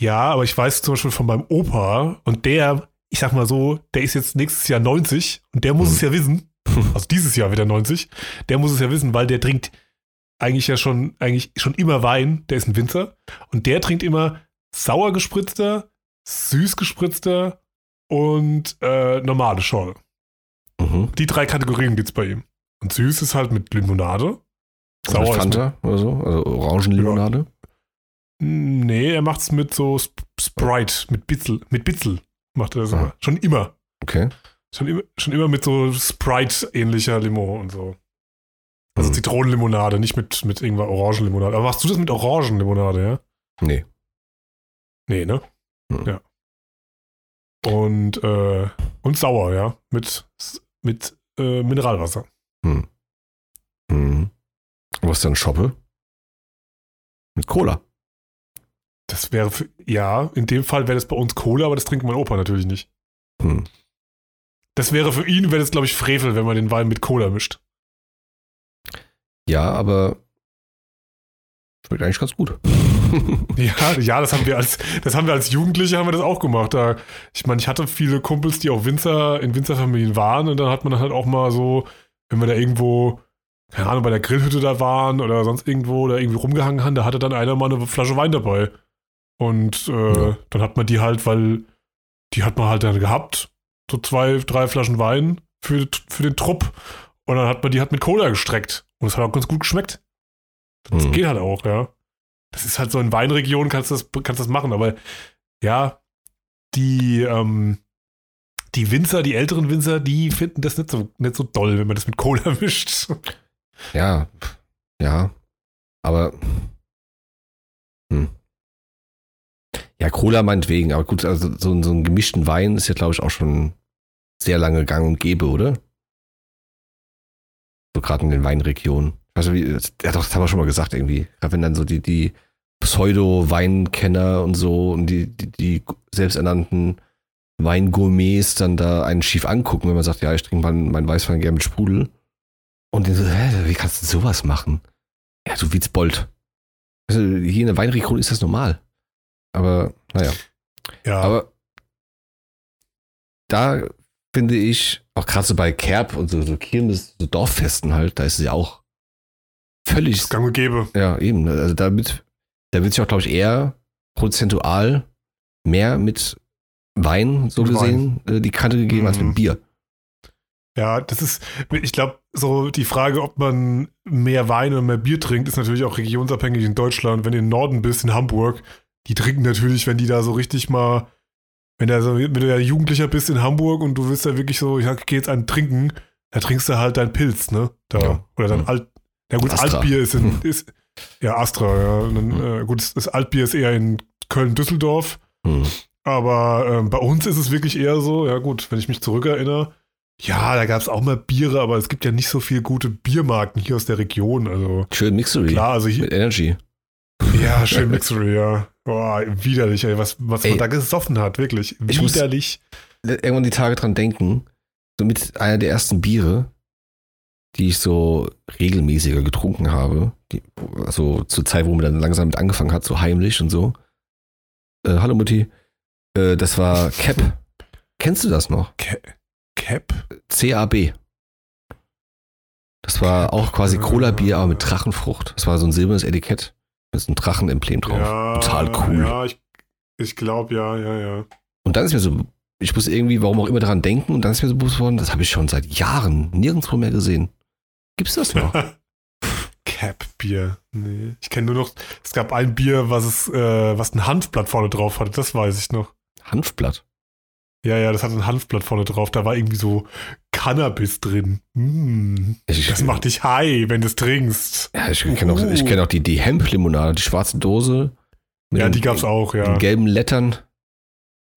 Ja, aber ich weiß zum Beispiel von meinem Opa und der, ich sag mal so, der ist jetzt nächstes Jahr 90 und der muss Hm. es ja wissen. Also dieses Jahr wieder 90. Der muss es ja wissen, weil der trinkt eigentlich ja schon, eigentlich schon immer Wein. Der ist ein Winzer. Und der trinkt immer sauer gespritzter, süß gespritzter und äh, normale Schorle. Mhm. Die drei Kategorien gibt's bei ihm. Und süß ist halt mit Limonade. Sauer mit, Fanta oder so, also Orangenlimonade. Nee, er macht's mit so Sp Sprite, mit Bitzel, mit Bitzel macht er das Ah. immer. Schon immer. Okay. Schon immer, schon immer mit so Sprite-ähnlicher Limo und so. Also Mhm. Zitronenlimonade, nicht mit, mit irgendwas Orangenlimonade. Aber machst du das mit Orangenlimonade, ja? Nee. Nee, ne? Mhm. Ja. Und, äh, und sauer, ja? Mit, mit äh, Mineralwasser. Hm. Mhm. Was ist dann Schoppe? Mit Cola. Das wäre für, ja, in dem Fall wäre das bei uns Cola, aber das trinkt mein Opa natürlich nicht. Hm. Das wäre für ihn, wäre das, glaube ich, Frevel, wenn man den Wein mit Cola mischt. Ja, aber schmeckt eigentlich ganz gut. Ja, ja, das haben wir als, das haben wir als Jugendliche haben wir das auch gemacht. Da, ich meine, ich hatte viele Kumpels, die auch Winzer in Winzerfamilien waren und dann hat man halt auch mal so, wenn wir da irgendwo, keine Ahnung, bei der Grillhütte da waren oder sonst irgendwo oder irgendwie rumgehangen haben, da hatte dann einer mal eine Flasche Wein dabei. Und äh, Ja. dann hat man die halt, weil die hat man halt dann gehabt, so zwei, drei Flaschen Wein für, für den Trupp. Und dann hat man die halt mit Cola gestreckt. Und es hat auch ganz gut geschmeckt. Das Mhm. geht halt auch, ja. Das ist halt so in Weinregionen kannst du das, kannst das machen, aber ja, die, ähm, die Winzer, die älteren Winzer, die finden das nicht so, nicht so doll, wenn man das mit Cola mischt. Ja, ja, aber hm. ja, Cola meinetwegen, aber gut, also so, so einen gemischten Wein ist ja, glaube ich, auch schon sehr lange gang und gäbe, oder? So gerade in den Weinregionen. Also wie, ja doch, das haben wir schon mal gesagt irgendwie. Gerade wenn dann so die, die Pseudo-Weinkenner und so und die, die, die selbsternannten Weingourmets dann da einen schief angucken, wenn man sagt, ja, ich trinke meinen mein Weißwein gerne mit Sprudel. Und die so, hä, wie kannst du sowas machen? Ja, du Witzbold. Also hier in der Weinregion ist das normal. Aber, naja. Ja, Aber da finde ich, auch gerade so bei Kerb und so, so Kirmes, so Dorffesten halt, da ist es ja auch völlig, das gang und gäbe. ja, eben. Also damit, da wird sich auch, glaube ich, eher prozentual mehr mit Wein, so Mit gesehen, äh, die Kante gegeben als Mhm. mit Bier. Ja, das ist, ich glaube, so die Frage, ob man mehr Wein oder mehr Bier trinkt, ist natürlich auch regionsabhängig in Deutschland. Wenn du im Norden bist, in Hamburg, die trinken natürlich, wenn die da so richtig mal, wenn, da so, wenn du ja Jugendlicher bist in Hamburg und du willst da wirklich so, ich gehe jetzt einen trinken, da trinkst du halt dein Pilz, ne? Da. Ja. Oder dann Mhm. Alt, ja gut, Astra. Altbier ist, in, Hm. ist ja Astra, ja. Dann, Mhm. äh, gut, das, Altbier ist eher in Köln-Düsseldorf. Hm. Aber ähm, bei uns ist es wirklich eher so, ja gut, wenn ich mich zurückerinnere, ja, da gab es auch mal Biere, aber es gibt ja nicht so viele gute Biermarken hier aus der Region. Also Schön Mixery klar, also hier, mit Energy. ja, schön Mixery, ja. Boah, widerlich, ey, was, was Ey. man da gesoffen hat, wirklich. Ich muss- Widerlich. irgendwann die Tage dran denken, so mit einer der ersten Biere, die ich so regelmäßiger getrunken habe, die, also zur Zeit, wo man dann langsam mit angefangen hat, so heimlich und so. Äh, hallo Mutti, äh, das war Cap. Kennst du das noch? Cap? CAB. Das war auch quasi Cola-Bier, aber mit. Drachenfrucht. Das war so ein silbernes Etikett mit so einem Drachenemblem drauf. Total cool. Ja, ich, ich glaube, ja, ja, ja. Und dann ist mir so, ich muss irgendwie, warum auch immer daran denken, und dann ist mir so bewusst worden, das habe ich schon seit Jahren nirgendwo mehr gesehen. Gibt's das noch? Cap-Bier. Nee. Ich kenne nur noch, es gab ein Bier, was es, äh, was ein Hanfblatt vorne drauf hatte, das weiß ich noch. Hanfblatt. Ja, ja, das hat ein Hanfblatt vorne drauf. Da war irgendwie so Cannabis drin. Mm, Ich, das macht dich high, wenn du es trinkst. Ja, ich kenne auch, ich kenn auch die, die Hemp-Limonade, die schwarze Dose. mit Ja, die gab's auch, ja. den gelben Lettern.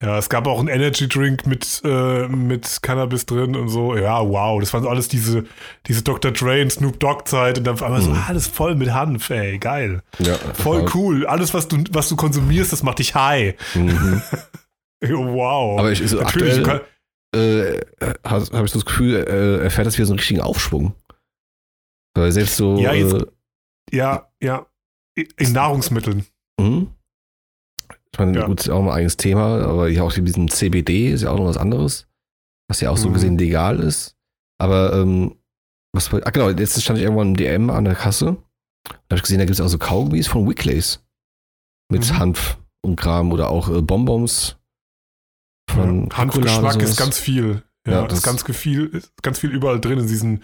Ja, es gab auch einen Energy Drink mit, äh, mit Cannabis drin und so. Ja, wow, das waren alles diese, diese Dr. Dre und Snoop Dogg Zeit und dann auf einmal so Mhm. alles voll mit Hanf, ey, geil. Ja, Voll cool. Alles, was du, was du konsumierst, das macht dich high. Mhm. Wow. Aber ich, so Natürlich, aktuell äh, habe hab ich so das Gefühl, äh, erfährt das wieder so einen richtigen Aufschwung. Weil selbst so. Ja, jetzt- äh, ja, ja. In Nahrungsmitteln. mhm. Ich meine, Ja. gut, ist ja auch mal ein eigenes Thema, aber hier auch mit diesem CBD ist ja auch noch was anderes, was ja auch so Mhm. gesehen legal ist. Aber, ähm, was ah genau, jetzt stand ich irgendwann im DM an der Kasse. Da habe ich gesehen, da gibt es auch so Kaugummis von Wicklays. Mit Mhm. Hanf und Kram oder auch äh, Bonbons von ja. Hanfgeschmack ist ganz viel. Ja, Ja, das ist das- ganz viel, ist ganz viel überall drin in diesen,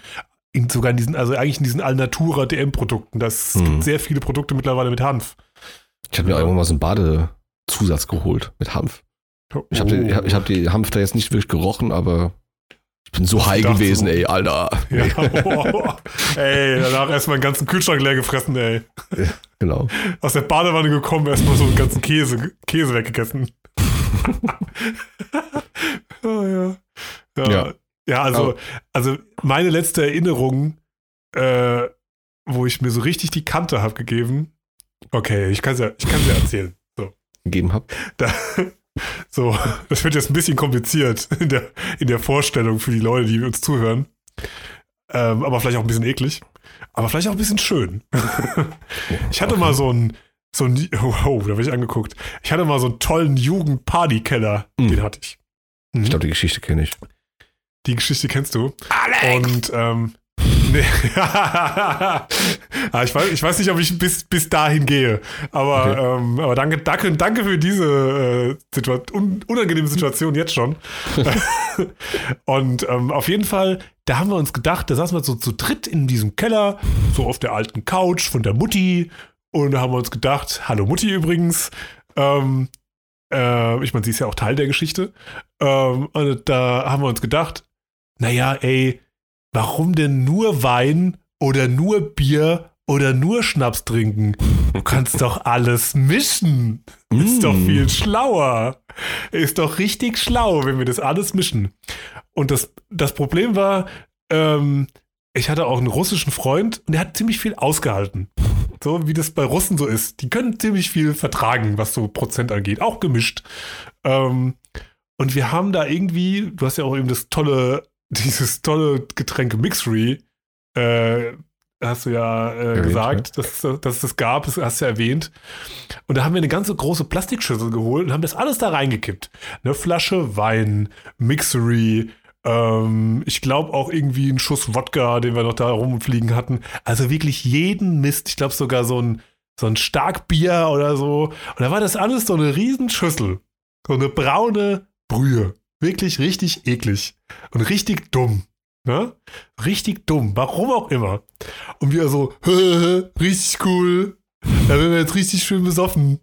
in, sogar in diesen, also eigentlich in diesen Alnatura DM-Produkten. Das Mhm. gibt sehr viele Produkte mittlerweile mit Hanf. Ich habe mir irgendwann mal so einen Badezusatz geholt mit Hanf. Ich habe die, ich hab, ich hab die Hanf da jetzt nicht wirklich gerochen, aber ich bin so high gewesen, so- ey, Alter. Ja, oh, ey, danach erstmal einen ganzen Kühlschrank leer gefressen, ey. Genau. Aus der Badewanne gekommen, erstmal so einen ganzen Käse, Käse weggegessen. oh, ja. Ja. Ja. ja. also, also meine letzte Erinnerung, äh, wo ich mir so richtig die Kante habe gegeben. Okay, ich kann es ja, ich kann's ja erzählen. So. Gegeben habe. Da, so, das wird jetzt ein bisschen kompliziert in der, in der Vorstellung für die Leute, die uns zuhören. Ähm, aber vielleicht auch ein bisschen eklig. Aber vielleicht auch ein bisschen schön. ich hatte mal so einen, so einen, oh, da bin ich angeguckt. Ich hatte mal so einen tollen Jugendpartykeller. Mhm. Den hatte ich. Mhm. Ich glaube, die Geschichte kenne ich. Die Geschichte kennst du. Und ähm, nee. Ah, ich, weiß, ich weiß nicht, ob ich bis, bis dahin gehe. Aber, Okay. ähm, aber danke, danke, danke für diese äh, Situa un unangenehme Situation jetzt schon. Und ähm, auf jeden Fall, da haben wir uns gedacht, da saßen wir so zu dritt in diesem Keller, so auf der alten Couch von der Mutti. Und da haben wir uns gedacht, hallo Mutti übrigens. Ähm, äh, ich meine, sie ist ja auch Teil der Geschichte. Ähm, und da haben wir uns gedacht, naja, ey, warum denn nur Wein oder nur Bier oder nur Schnaps trinken? Du kannst doch alles mischen. Ist doch Mm. viel schlauer. Ist doch richtig schlau, wenn wir das alles mischen. Und das, das Problem war, ähm, ich hatte auch einen russischen Freund und der hat ziemlich viel ausgehalten. So wie das bei Russen so ist. Die können ziemlich viel vertragen, was so Prozent angeht. Auch gemischt. Ähm, und wir haben da irgendwie, du hast ja auch eben das tolle, dieses tolle Getränk Mixery, äh, hast du ja äh, Erwähnt, gesagt, dass, dass es das gab, das hast du ja erwähnt. Und da haben wir eine ganze große Plastikschüssel geholt und haben das alles da reingekippt. Eine Flasche Wein, Mixery, ähm, ich glaube auch irgendwie einen Schuss Wodka, den wir noch da rumfliegen hatten. Also wirklich jeden Mist. Ich glaube sogar so ein, so ein Starkbier oder so. Und da war das alles so eine Riesenschüssel. So eine braune Brühe. Wirklich richtig eklig. Und richtig dumm. Ne? Richtig dumm. Warum auch immer. Und wir so, richtig cool. Da werden wir jetzt richtig schön besoffen.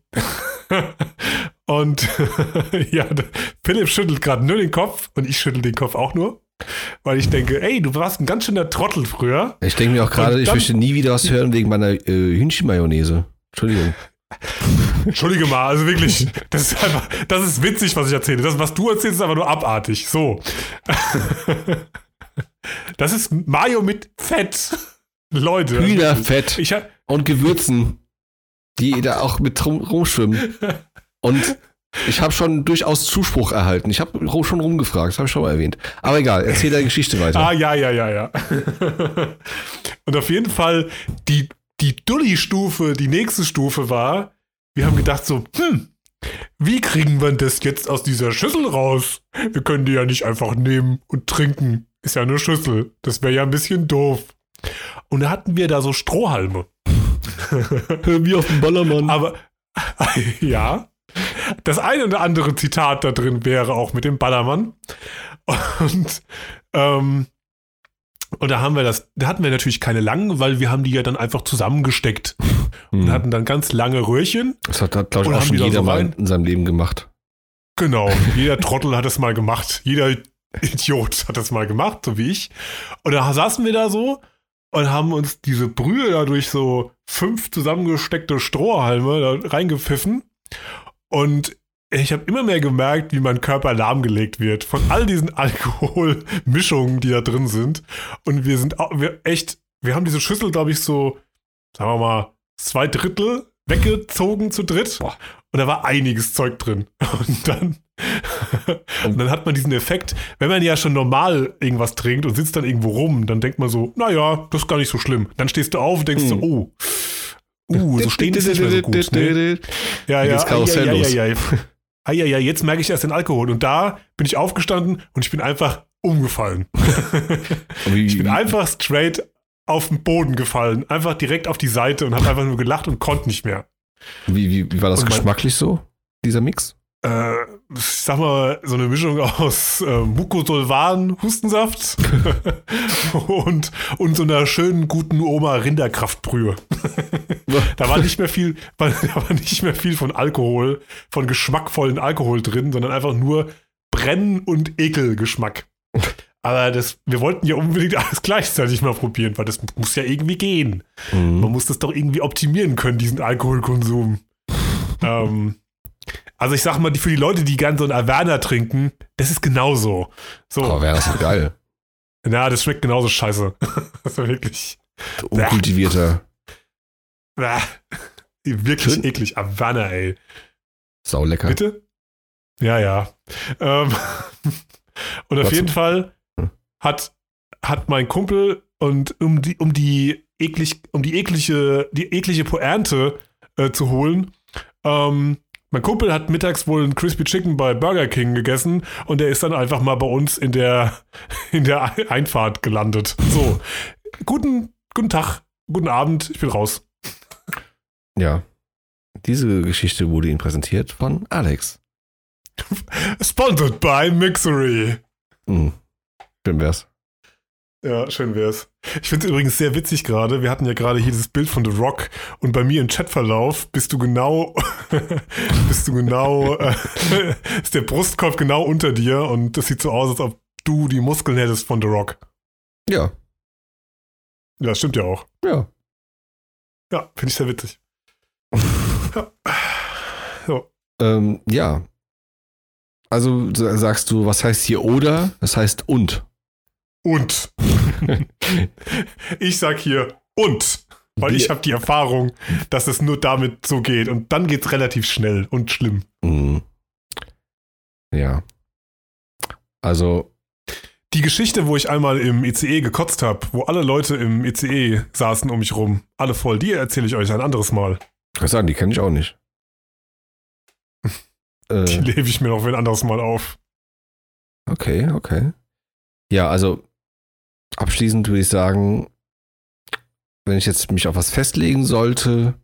und ja, Philipp schüttelt gerade nur den Kopf und ich schüttel den Kopf auch nur. Weil ich denke, ey, du warst ein ganz schöner Trottel früher. Ich denke mir auch gerade, ich möchte nie wieder was hören wegen meiner äh, Hühnchenmayonnaise. Entschuldigung. Entschuldige mal, also wirklich, das ist einfach, das ist witzig, was ich erzähle. Das, was du erzählst, ist einfach nur abartig. So. Das ist Mayo mit Fett. Leute. Hühnerfett Ich hab, und Gewürzen, die da auch mit rum, rumschwimmen. Und ich habe schon durchaus Zuspruch erhalten. Ich habe schon rumgefragt, das habe ich schon mal erwähnt. Aber egal, erzähl deine Geschichte weiter. Ah, ja, ja, ja, ja. Und auf jeden Fall, die, die Dulli-Stufe, die nächste Stufe war, wir haben gedacht so, hm, wie kriegen wir das jetzt aus dieser Schüssel raus? Wir können die ja nicht einfach nehmen und trinken. Ist ja eine Schüssel. Das wäre ja ein bisschen doof. Und da hatten wir da so Strohhalme. Wie auf dem Ballermann. Aber ja, das eine oder andere Zitat da drin wäre auch mit dem Ballermann. Und, ähm, und da haben wir das, da hatten wir natürlich keine langen, weil wir haben die ja dann einfach zusammengesteckt und Hm. hatten dann ganz lange Röhrchen. Das hat, hat glaube ich, auch schon jeder so mal in seinem Leben gemacht. Genau, jeder Trottel hat es mal gemacht. Jeder Idiot hat es mal gemacht, so wie ich. Und da saßen wir da so und haben uns diese Brühe da durch so fünf zusammengesteckte Strohhalme da reingepfiffen. Und ich habe immer mehr gemerkt, wie mein Körper lahmgelegt wird von all diesen Alkoholmischungen, die da drin sind. Und wir sind auch, wir echt, wir haben diese Schüssel, glaube ich, so, sagen wir mal, zwei Drittel weggezogen zu dritt. Boah. Und da war einiges Zeug drin. Und dann, und dann hat man diesen Effekt, wenn man ja schon normal irgendwas trinkt und sitzt dann irgendwo rum, dann denkt man so, naja, das ist gar nicht so schlimm. Dann stehst du auf und denkst so, Hm. oh, uh, so stehen ist nicht mehr so gut. Ne? Ja, ja, ja, ja, ja, ja. Ah, ja, ja, jetzt merke ich erst den Alkohol. Und da bin ich aufgestanden und ich bin einfach umgefallen. Ich bin einfach straight auf den Boden gefallen. Einfach direkt auf die Seite und habe einfach nur gelacht und konnte nicht mehr. wie, wie, wie war das geschmacklich so, dieser Mix? Äh, ich sag mal, so eine Mischung aus äh, Mucosolvan, Hustensaft und, und so einer schönen, guten Oma Rinderkraftbrühe. da war nicht mehr viel, war, da war nicht mehr viel von Alkohol, von geschmackvollen Alkohol drin, sondern einfach nur Brennen und Ekelgeschmack. Aber das, wir wollten ja unbedingt alles gleichzeitig mal probieren, weil das muss ja irgendwie gehen. Man Mhm. muss das doch irgendwie optimieren können, diesen Alkoholkonsum. ähm, also ich sag mal, die, für die Leute, die gern so einen Averna trinken, das ist genauso. So, Aber wäre das geil. na, das schmeckt genauso scheiße. das ist wirklich, Unkultivierter. äh, wirklich Schön. eklig. Averna, ey. Sau lecker. Bitte? Ja, ja. Ähm, und auf Was? jeden Fall Hm. hat, hat mein Kumpel und um die, um die eklig, um die eklige, die eklige Poernte äh, zu holen, ähm, mein Kumpel hat mittags wohl ein Crispy Chicken bei Burger King gegessen und der ist dann einfach mal bei uns in der, in der Einfahrt gelandet. So, guten, guten Tag, guten Abend, ich bin raus. Ja. Diese Geschichte wurde Ihnen präsentiert von Alex. Sponsored by Mixery. Mhm. Schön wär's. Ja, schön wär's. Ich finde es übrigens sehr witzig gerade. Wir hatten ja gerade hier dieses Bild von The Rock und bei mir im Chatverlauf bist du genau, bist du genau, äh, ist der Brustkorb genau unter dir und das sieht so aus, als ob du die Muskeln hättest von The Rock. Ja. Ja, das stimmt ja auch. Ja. Ja, finde ich sehr witzig. Ja. So. Ähm, ja. Also sa- sagst du, was heißt hier oder? Das heißt und. Und. ich sag hier und. Weil ich Bier- habe die Erfahrung, dass es nur damit so geht. Und dann geht's relativ schnell und schlimm. Mhm. Ja. Also, Die Geschichte, wo ich einmal im ICE gekotzt habe, wo alle Leute im ICE saßen um mich rum, alle voll, die erzähle ich euch ein anderes Mal. ich kann sagen, die kenne ich auch nicht. Die äh, lebe ich mir noch ein anderes Mal auf. okay, okay. Ja, also abschließend würde ich sagen, wenn ich jetzt mich auf was festlegen sollte,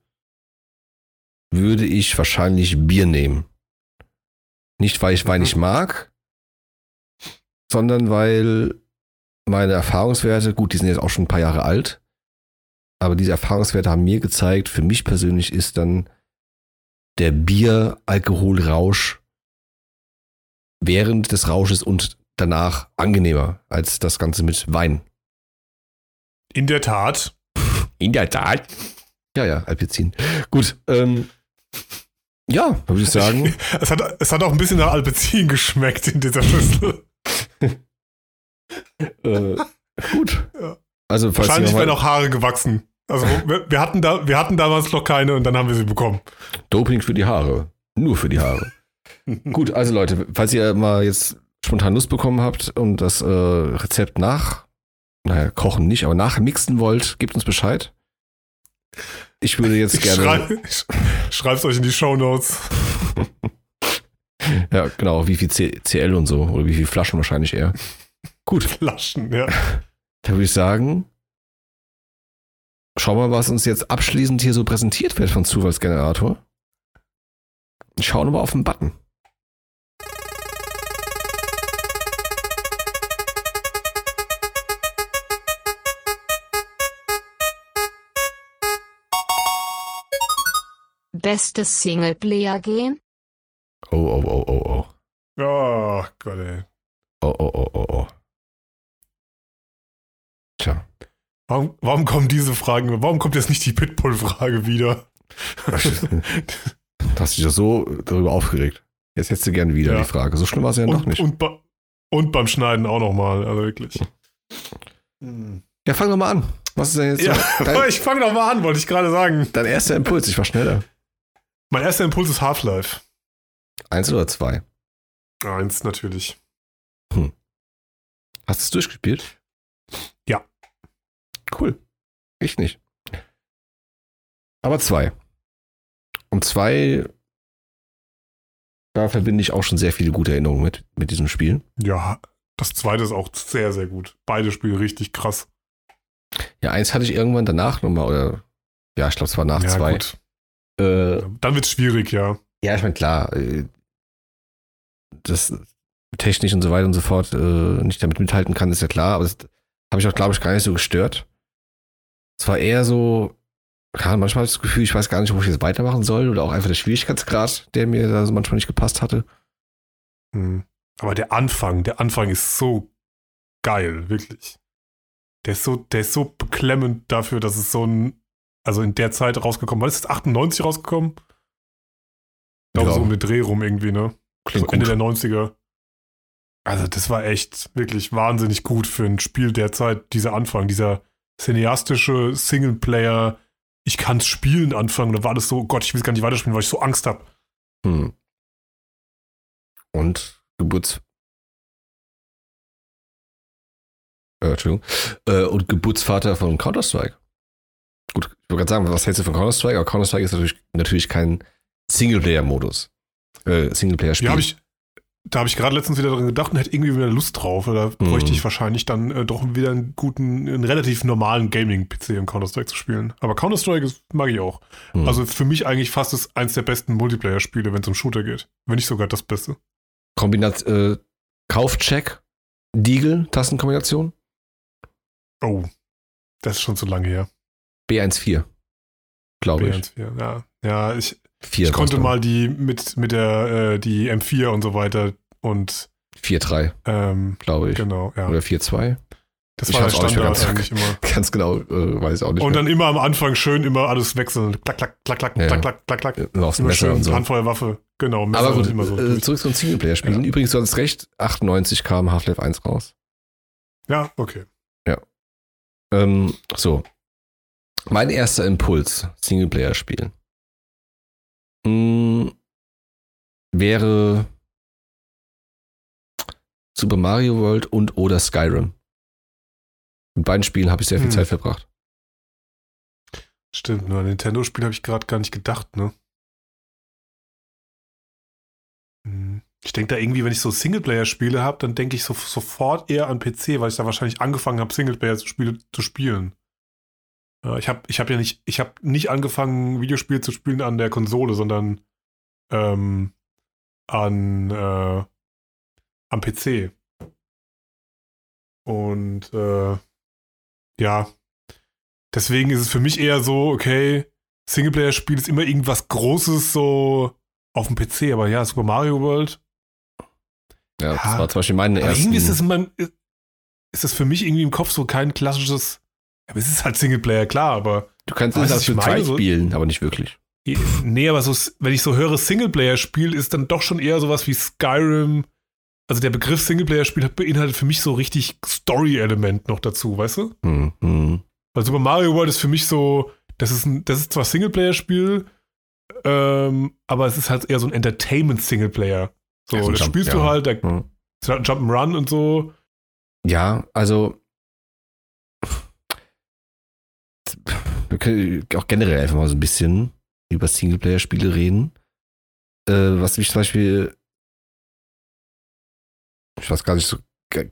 würde ich wahrscheinlich Bier nehmen. Nicht, weil ich Wein nicht mag, sondern weil meine Erfahrungswerte, gut, die sind jetzt auch schon ein paar Jahre alt, aber diese Erfahrungswerte haben mir gezeigt, für mich persönlich ist dann der Bier-Alkoholrausch während des Rausches und danach angenehmer als das Ganze mit Wein. In der Tat. In der Tat. Ja, ja, Alpizin. Gut, ähm, ja, würde ich sagen. Es hat, es hat auch ein bisschen nach Alpezin geschmeckt in dieser Schüssel. äh, gut. Ja. Also, falls Wahrscheinlich wären auch Haare gewachsen. Also wir, wir, hatten da, wir hatten damals noch keine und dann haben wir sie bekommen. Doping für die Haare. Nur für die Haare. Gut, also Leute, falls ihr mal jetzt spontan Lust bekommen habt und das äh, Rezept nach, naja, kochen nicht, aber nachmixen wollt, gebt uns Bescheid. Ich würde jetzt Ich gerne. schrei, ich schreib's euch in die Show Notes. Ja, genau, wie viel C CL und so, oder wie viel Flaschen wahrscheinlich eher. Gut, Flaschen, ja. dann würde ich sagen, schauen wir mal, was uns jetzt abschließend hier so präsentiert wird von Zufallsgenerator. Schauen wir mal auf den Button. Bestes Singleplayer-Game? Oh, oh, oh, oh, oh. Oh Gott, ey. Oh, oh, oh, oh, oh. Tja. Warum, warum kommen diese Fragen, warum kommt jetzt nicht die Pitbull-Frage wieder? Du hast dich doch so darüber aufgeregt. Jetzt hättest du gerne wieder Ja. die Frage. So schlimm war es ja noch und, nicht. Und, be- und beim Schneiden auch nochmal, also wirklich. ja, fang doch mal an. Was ist denn jetzt Ja, dein, ich fange doch mal an, wollte ich gerade sagen. dein erster Impuls? Ich war schneller. Mein erster Impuls ist Half-Life. Eins oder zwei? Eins natürlich. Hast du es durchgespielt? Ja. Cool. Ich nicht. Aber zwei. Und zwei, da verbinde ich auch schon sehr viele gute Erinnerungen mit, mit diesem Spiel. Ja, das zweite ist auch sehr, sehr gut. Beide Spiele richtig krass. Ja, eins hatte ich irgendwann danach nochmal, oder ja, ich glaube, es war nach ja, zwei. gut. Äh, Dann wird's schwierig, ja. ja, ich meine, klar, äh, das technisch und so weiter und so fort äh, nicht damit mithalten kann, ist ja klar, aber das habe ich auch, glaube ich, gar nicht so gestört. Es war eher so, ja, manchmal hatte ich das Gefühl, ich weiß gar nicht, wo ich jetzt weitermachen soll oder auch einfach der Schwierigkeitsgrad, der mir da so manchmal nicht gepasst hatte. Hm. Aber der Anfang, der Anfang ist so geil, wirklich. Der ist so, der ist so beklemmend dafür, dass es so ein, also in der Zeit rausgekommen war. Ist es 98 rausgekommen? Ich glaube, Ja. so um den Dreh rum irgendwie, ne? Klingt so Ende gut. der 90er. Also, das war echt wirklich wahnsinnig gut für ein Spiel der Zeit, dieser Anfang, dieser cineastische Singleplayer, ich kann's spielen Anfang. Da war das so, Gott, ich will gar nicht weiterspielen, weil ich so Angst habe. Hm. Und Geburts... Äh, Entschuldigung. Äh, und Geburtsvater von Counter-Strike. Gut, ich wollte gerade sagen, was hältst du von Counter-Strike? Aber Counter-Strike ist natürlich, natürlich kein Singleplayer-Modus. Äh, Singleplayer-Spiel. Ja, habe ich, da habe ich gerade letztens wieder dran gedacht und hätte irgendwie wieder Lust drauf. Da Mhm. bräuchte ich wahrscheinlich dann äh, doch wieder einen guten, einen relativ normalen Gaming-PC im Counter-Strike zu spielen. Aber Counter-Strike mag ich auch. Hm. Also für mich eigentlich fast ist eins der besten Multiplayer-Spiele, wenn es um Shooter geht. Wenn nicht sogar das Beste. Kombinat äh, Kaufcheck, Deagle, Tastenkombination, Oh, das ist schon zu lange her. B14. Glaube ich. B14, ja. Ja, ich, ich konnte mal die mit, mit der, äh, die M4 und so weiter und dann. 4-3, ähm, glaube ich. genau, ja. Oder 4-2. Das Ich war der Standard ganz- eigentlich immer. Ganz genau, äh, weiß ich auch nicht. Und mehr. dann immer am Anfang schön immer alles wechseln. Klack, klack, klack, klack, Ja. klack, klack, klack, klack. Immer Messer schön und so. Handfeuerwaffe. Genau, Messer Aber gut, immer so. äh, zurück zu den Singleplayer-Spielen. Ja. Übrigens, du hast recht, 98 kam Half-Life 1 raus. ja, okay. Ähm, so. Mein erster Impuls, Singleplayer-Spiel, mm, wäre Super Mario World und oder Skyrim. Mit beiden Spielen habe ich sehr viel Hm. Zeit verbracht. Stimmt, nur an Nintendo-Spiel habe ich gerade gar nicht gedacht, ne? Hm. Ich denke da irgendwie, wenn ich so Singleplayer-Spiele habe, dann denke ich so, sofort eher an PC, weil ich da wahrscheinlich angefangen habe, Singleplayer-Spiele zu spielen. Ja, ich habe ich hab ja nicht, ich habe nicht angefangen, Videospiele zu spielen an der Konsole, sondern ähm, an äh, am PC. Und äh, ja, deswegen ist es für mich eher so, okay, Singleplayer-Spiel ist immer irgendwas Großes so auf dem PC, aber ja, Super Mario World. Ja, das Ja. war zum Beispiel meine Aber ersten. irgendwie ist das in meinem, ist das für mich irgendwie im Kopf so kein klassisches, aber es ist halt Singleplayer, klar, aber du kannst es du, als was für ich zwei meine? So- spielen, aber nicht wirklich. Nee, aber so, wenn ich so höre Singleplayer-Spiel, ist dann doch schon eher sowas wie Skyrim. Also der Begriff Singleplayer-Spiel beinhaltet für mich so richtig Story-Element noch dazu, weißt du? Hm, hm. Weil Super Mario World ist für mich so, das ist, ein, das ist zwar Singleplayer-Spiel, ähm, aber es ist halt eher so ein Entertainment-Singleplayer. So, Ja, so das Jump, spielst ja. du halt, da Hm. Jump'n'Run und so. Ja, also wir können auch generell einfach mal so ein bisschen über Singleplayer-Spiele reden. Äh, was mich zum Beispiel, ich weiß gar nicht so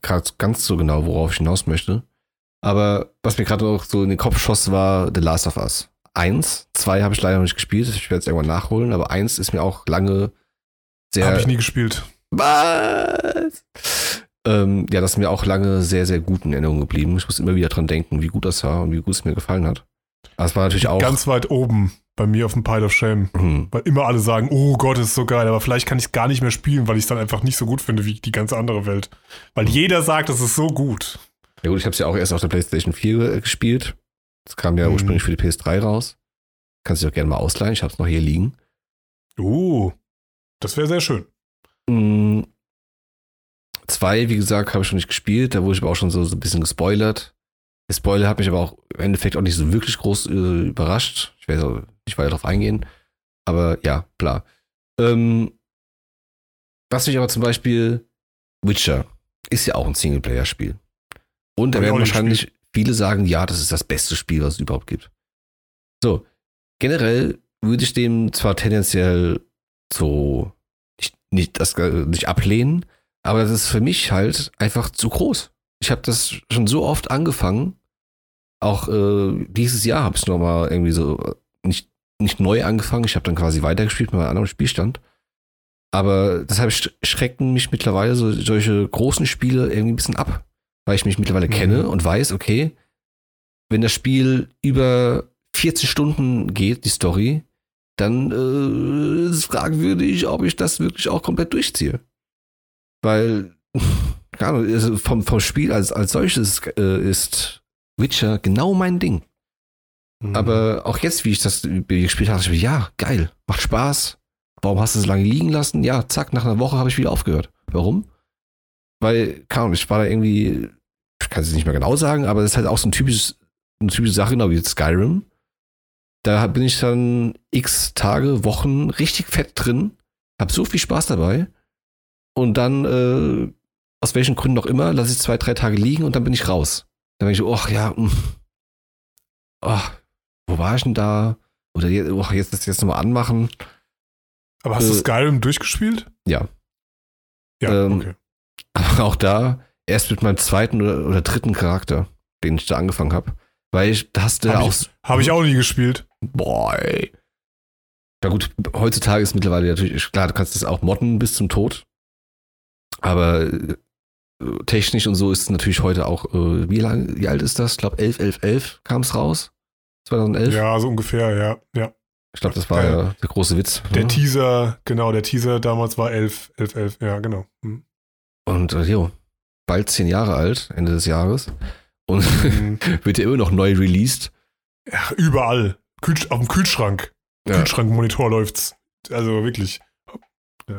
ganz so genau, worauf ich hinaus möchte. Aber was mir gerade auch so in den Kopf schoss, war The Last of Us. Eins, zwei habe ich leider noch nicht gespielt. Ich werde es irgendwann nachholen, aber eins ist mir auch lange sehr. Habe ich nie gespielt. Was? Ähm, ja, das ist mir auch lange sehr, sehr gut in Erinnerung geblieben. Ich muss immer wieder dran denken, wie gut das war und wie gut es mir gefallen hat. Es war natürlich auch. Ganz weit oben bei mir auf dem Pile of Shame. Hm. Weil immer alle sagen, oh Gott, ist so geil, aber vielleicht kann ich es gar nicht mehr spielen, weil ich es dann einfach nicht so gut finde wie die ganze andere Welt. Weil jeder sagt, es ist so gut. Ja gut, ich habe es ja auch erst auf der PlayStation 4 äh, gespielt. Das kam ja Mhm. ursprünglich für die PS3 raus. Kannst du auch gerne mal ausleihen. Ich habe es noch hier liegen. Uh, das wäre sehr schön. Mm, Zwei, wie gesagt, habe ich schon nicht gespielt. Da wurde ich aber auch schon so, so ein bisschen gespoilert. Der Spoiler hat mich aber auch im Endeffekt auch nicht so wirklich groß äh, überrascht. Ich werde nicht weiter darauf eingehen. Aber ja, klar. Ähm, was mich aber zum Beispiel Witcher ist ja auch ein Singleplayer-Spiel. Und da werden wahrscheinlich viele sagen, ja, das ist das beste Spiel, was es überhaupt gibt. So, generell würde ich dem zwar tendenziell so nicht, nicht, das, äh, nicht ablehnen, aber das ist für mich halt einfach zu groß. Ich habe das schon so oft angefangen. Auch äh, dieses Jahr habe ich es nochmal irgendwie so äh, nicht, nicht neu angefangen. Ich habe dann quasi weitergespielt mit einem anderen Spielstand. Aber deshalb sch- schrecken mich mittlerweile so, solche großen Spiele irgendwie ein bisschen ab. Weil ich mich mittlerweile Mhm. kenne und weiß, okay, wenn das Spiel über 40 Stunden geht, die Story, dann äh, ist es fragwürdig, ob ich das wirklich auch komplett durchziehe. Weil, keine Ahnung, also vom, vom Spiel als, als solches äh, ist Witcher genau mein Ding. Mhm. Aber auch jetzt, wie ich das gespielt habe, ich mir, ja, geil, macht Spaß. Warum hast du es lange liegen lassen? Ja, zack, nach einer Woche habe ich wieder aufgehört. Warum? Weil, keine Ahnung, ich war da irgendwie, ich kann es nicht mehr genau sagen, aber das ist halt auch so ein typisches, eine typische Sache, genau wie jetzt Skyrim. Da bin ich dann x Tage, Wochen richtig fett drin, hab so viel Spaß dabei und dann, äh, aus welchen Gründen auch immer, lasse ich zwei, drei Tage liegen und dann bin ich raus. Dann denke ich, ach ja, mh. ach, wo war ich denn da? Oder jetzt, oh, jetzt das jetzt nochmal anmachen. aber hast du äh, Skyrim durchgespielt? Ja. Ja, Ähm, okay. Aber auch da erst mit meinem zweiten oder, oder dritten Charakter, den ich da angefangen habe. Weil ich, da hast du Hab auch. ich, hab ich auch nie gespielt. Boah, ey. Ja gut, heutzutage ist mittlerweile natürlich, klar, du kannst das auch modden bis zum Tod. Aber äh, technisch und so ist es natürlich heute auch, äh, wie lang, wie alt ist das? Ich glaube 11, 11, 11 kam es raus. 2011. Ja, so ungefähr, ja. ja. Ich glaube, das war Der- ja der große Witz. Der Ja. Teaser, genau, der Teaser damals war 11, 11, 11, ja, genau. Hm. Und äh, jo, bald zehn Jahre alt, Ende des Jahres. Und Hm. wird ja immer noch neu released. Ach, überall. Kühl, auf dem Kühlschrank. Ja. Kühlschrankmonitor läuft's. Also wirklich.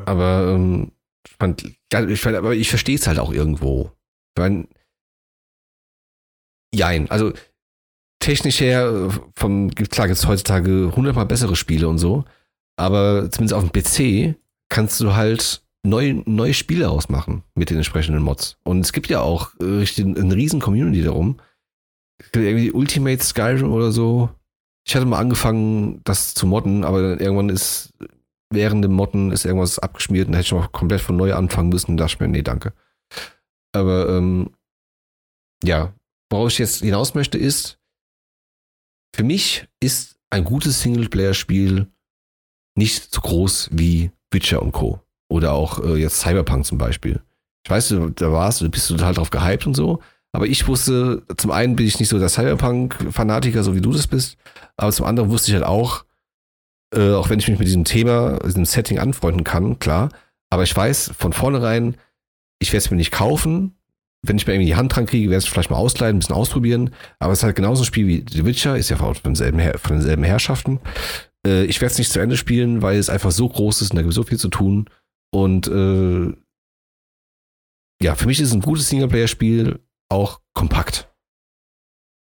Aber ähm, fand, ich fand, aber ich verstehe es halt auch irgendwo. Ich meine, jein, also technisch her, vom, klar gibt es heutzutage hundertmal bessere Spiele und so, aber zumindest auf dem PC kannst du halt neue, neue Spiele ausmachen mit den entsprechenden Mods. Und es gibt ja auch äh, richtig eine riesen Community darum. Irgendwie Ultimate Skyrim oder so. Ich hatte mal angefangen, das zu modden, aber irgendwann ist während dem Modden ist irgendwas abgeschmiert und hätte ich mal komplett von neu anfangen müssen. Da dachte ich mir, nee, danke. Aber ähm, ja, worauf ich jetzt hinaus möchte, ist, für mich ist ein gutes Singleplayer-Spiel nicht so groß wie Witcher und Co. Oder auch äh, jetzt Cyberpunk zum Beispiel. Ich weiß, da warst du, bist du total drauf gehypt und so. Aber ich wusste, zum einen bin ich nicht so der Cyberpunk-Fanatiker, so wie du das bist. Aber zum anderen wusste ich halt auch, äh, auch wenn ich mich mit diesem Thema, diesem Setting anfreunden kann, klar. Aber ich weiß von vornherein, ich werde es mir nicht kaufen. Wenn ich mir irgendwie die Hand dran kriege, werde ich es vielleicht mal ausleihen, ein bisschen ausprobieren. Aber es ist halt genauso ein Spiel wie The Witcher, ist ja von denselben, Her von denselben Herrschaften. Äh, ich werde es nicht zu Ende spielen, weil es einfach so groß ist und da gibt es so viel zu tun. Und äh, ja, für mich ist es ein gutes Singleplayer-Spiel auch kompakt.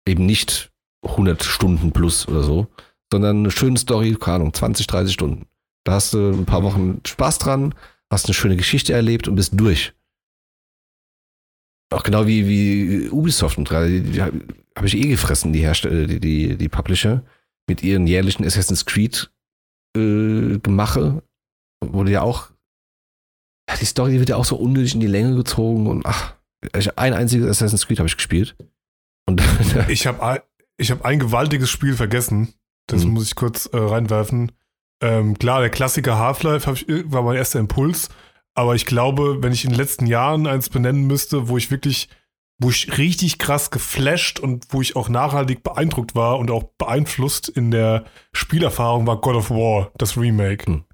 Eben nicht 100 Stunden plus oder so, sondern eine schöne Story, keine Ahnung, 20, 30 Stunden. Da hast du ein paar Wochen Spaß dran, hast eine schöne Geschichte erlebt und bist durch. Auch genau wie, wie Ubisoft und gerade, die, habe hab ich eh gefressen, die Hersteller, die, die, die Publisher, mit ihren jährlichen Assassin's Creed äh, Gemache, wurde ja auch, die Story wird ja auch so unnötig in die Länge gezogen und ach, ein einziges Assassin's Creed habe ich gespielt. Und Ich habe ich hab ein gewaltiges Spiel vergessen. Das Mhm. muss ich kurz äh, reinwerfen. Ähm, klar, der Klassiker Half-Life ich, war mein erster Impuls. Aber ich glaube, wenn ich in den letzten Jahren eins benennen müsste, wo ich wirklich wo ich richtig krass geflasht und wo ich auch nachhaltig beeindruckt war und auch beeinflusst in der Spielerfahrung war God of War, das Remake. Hm.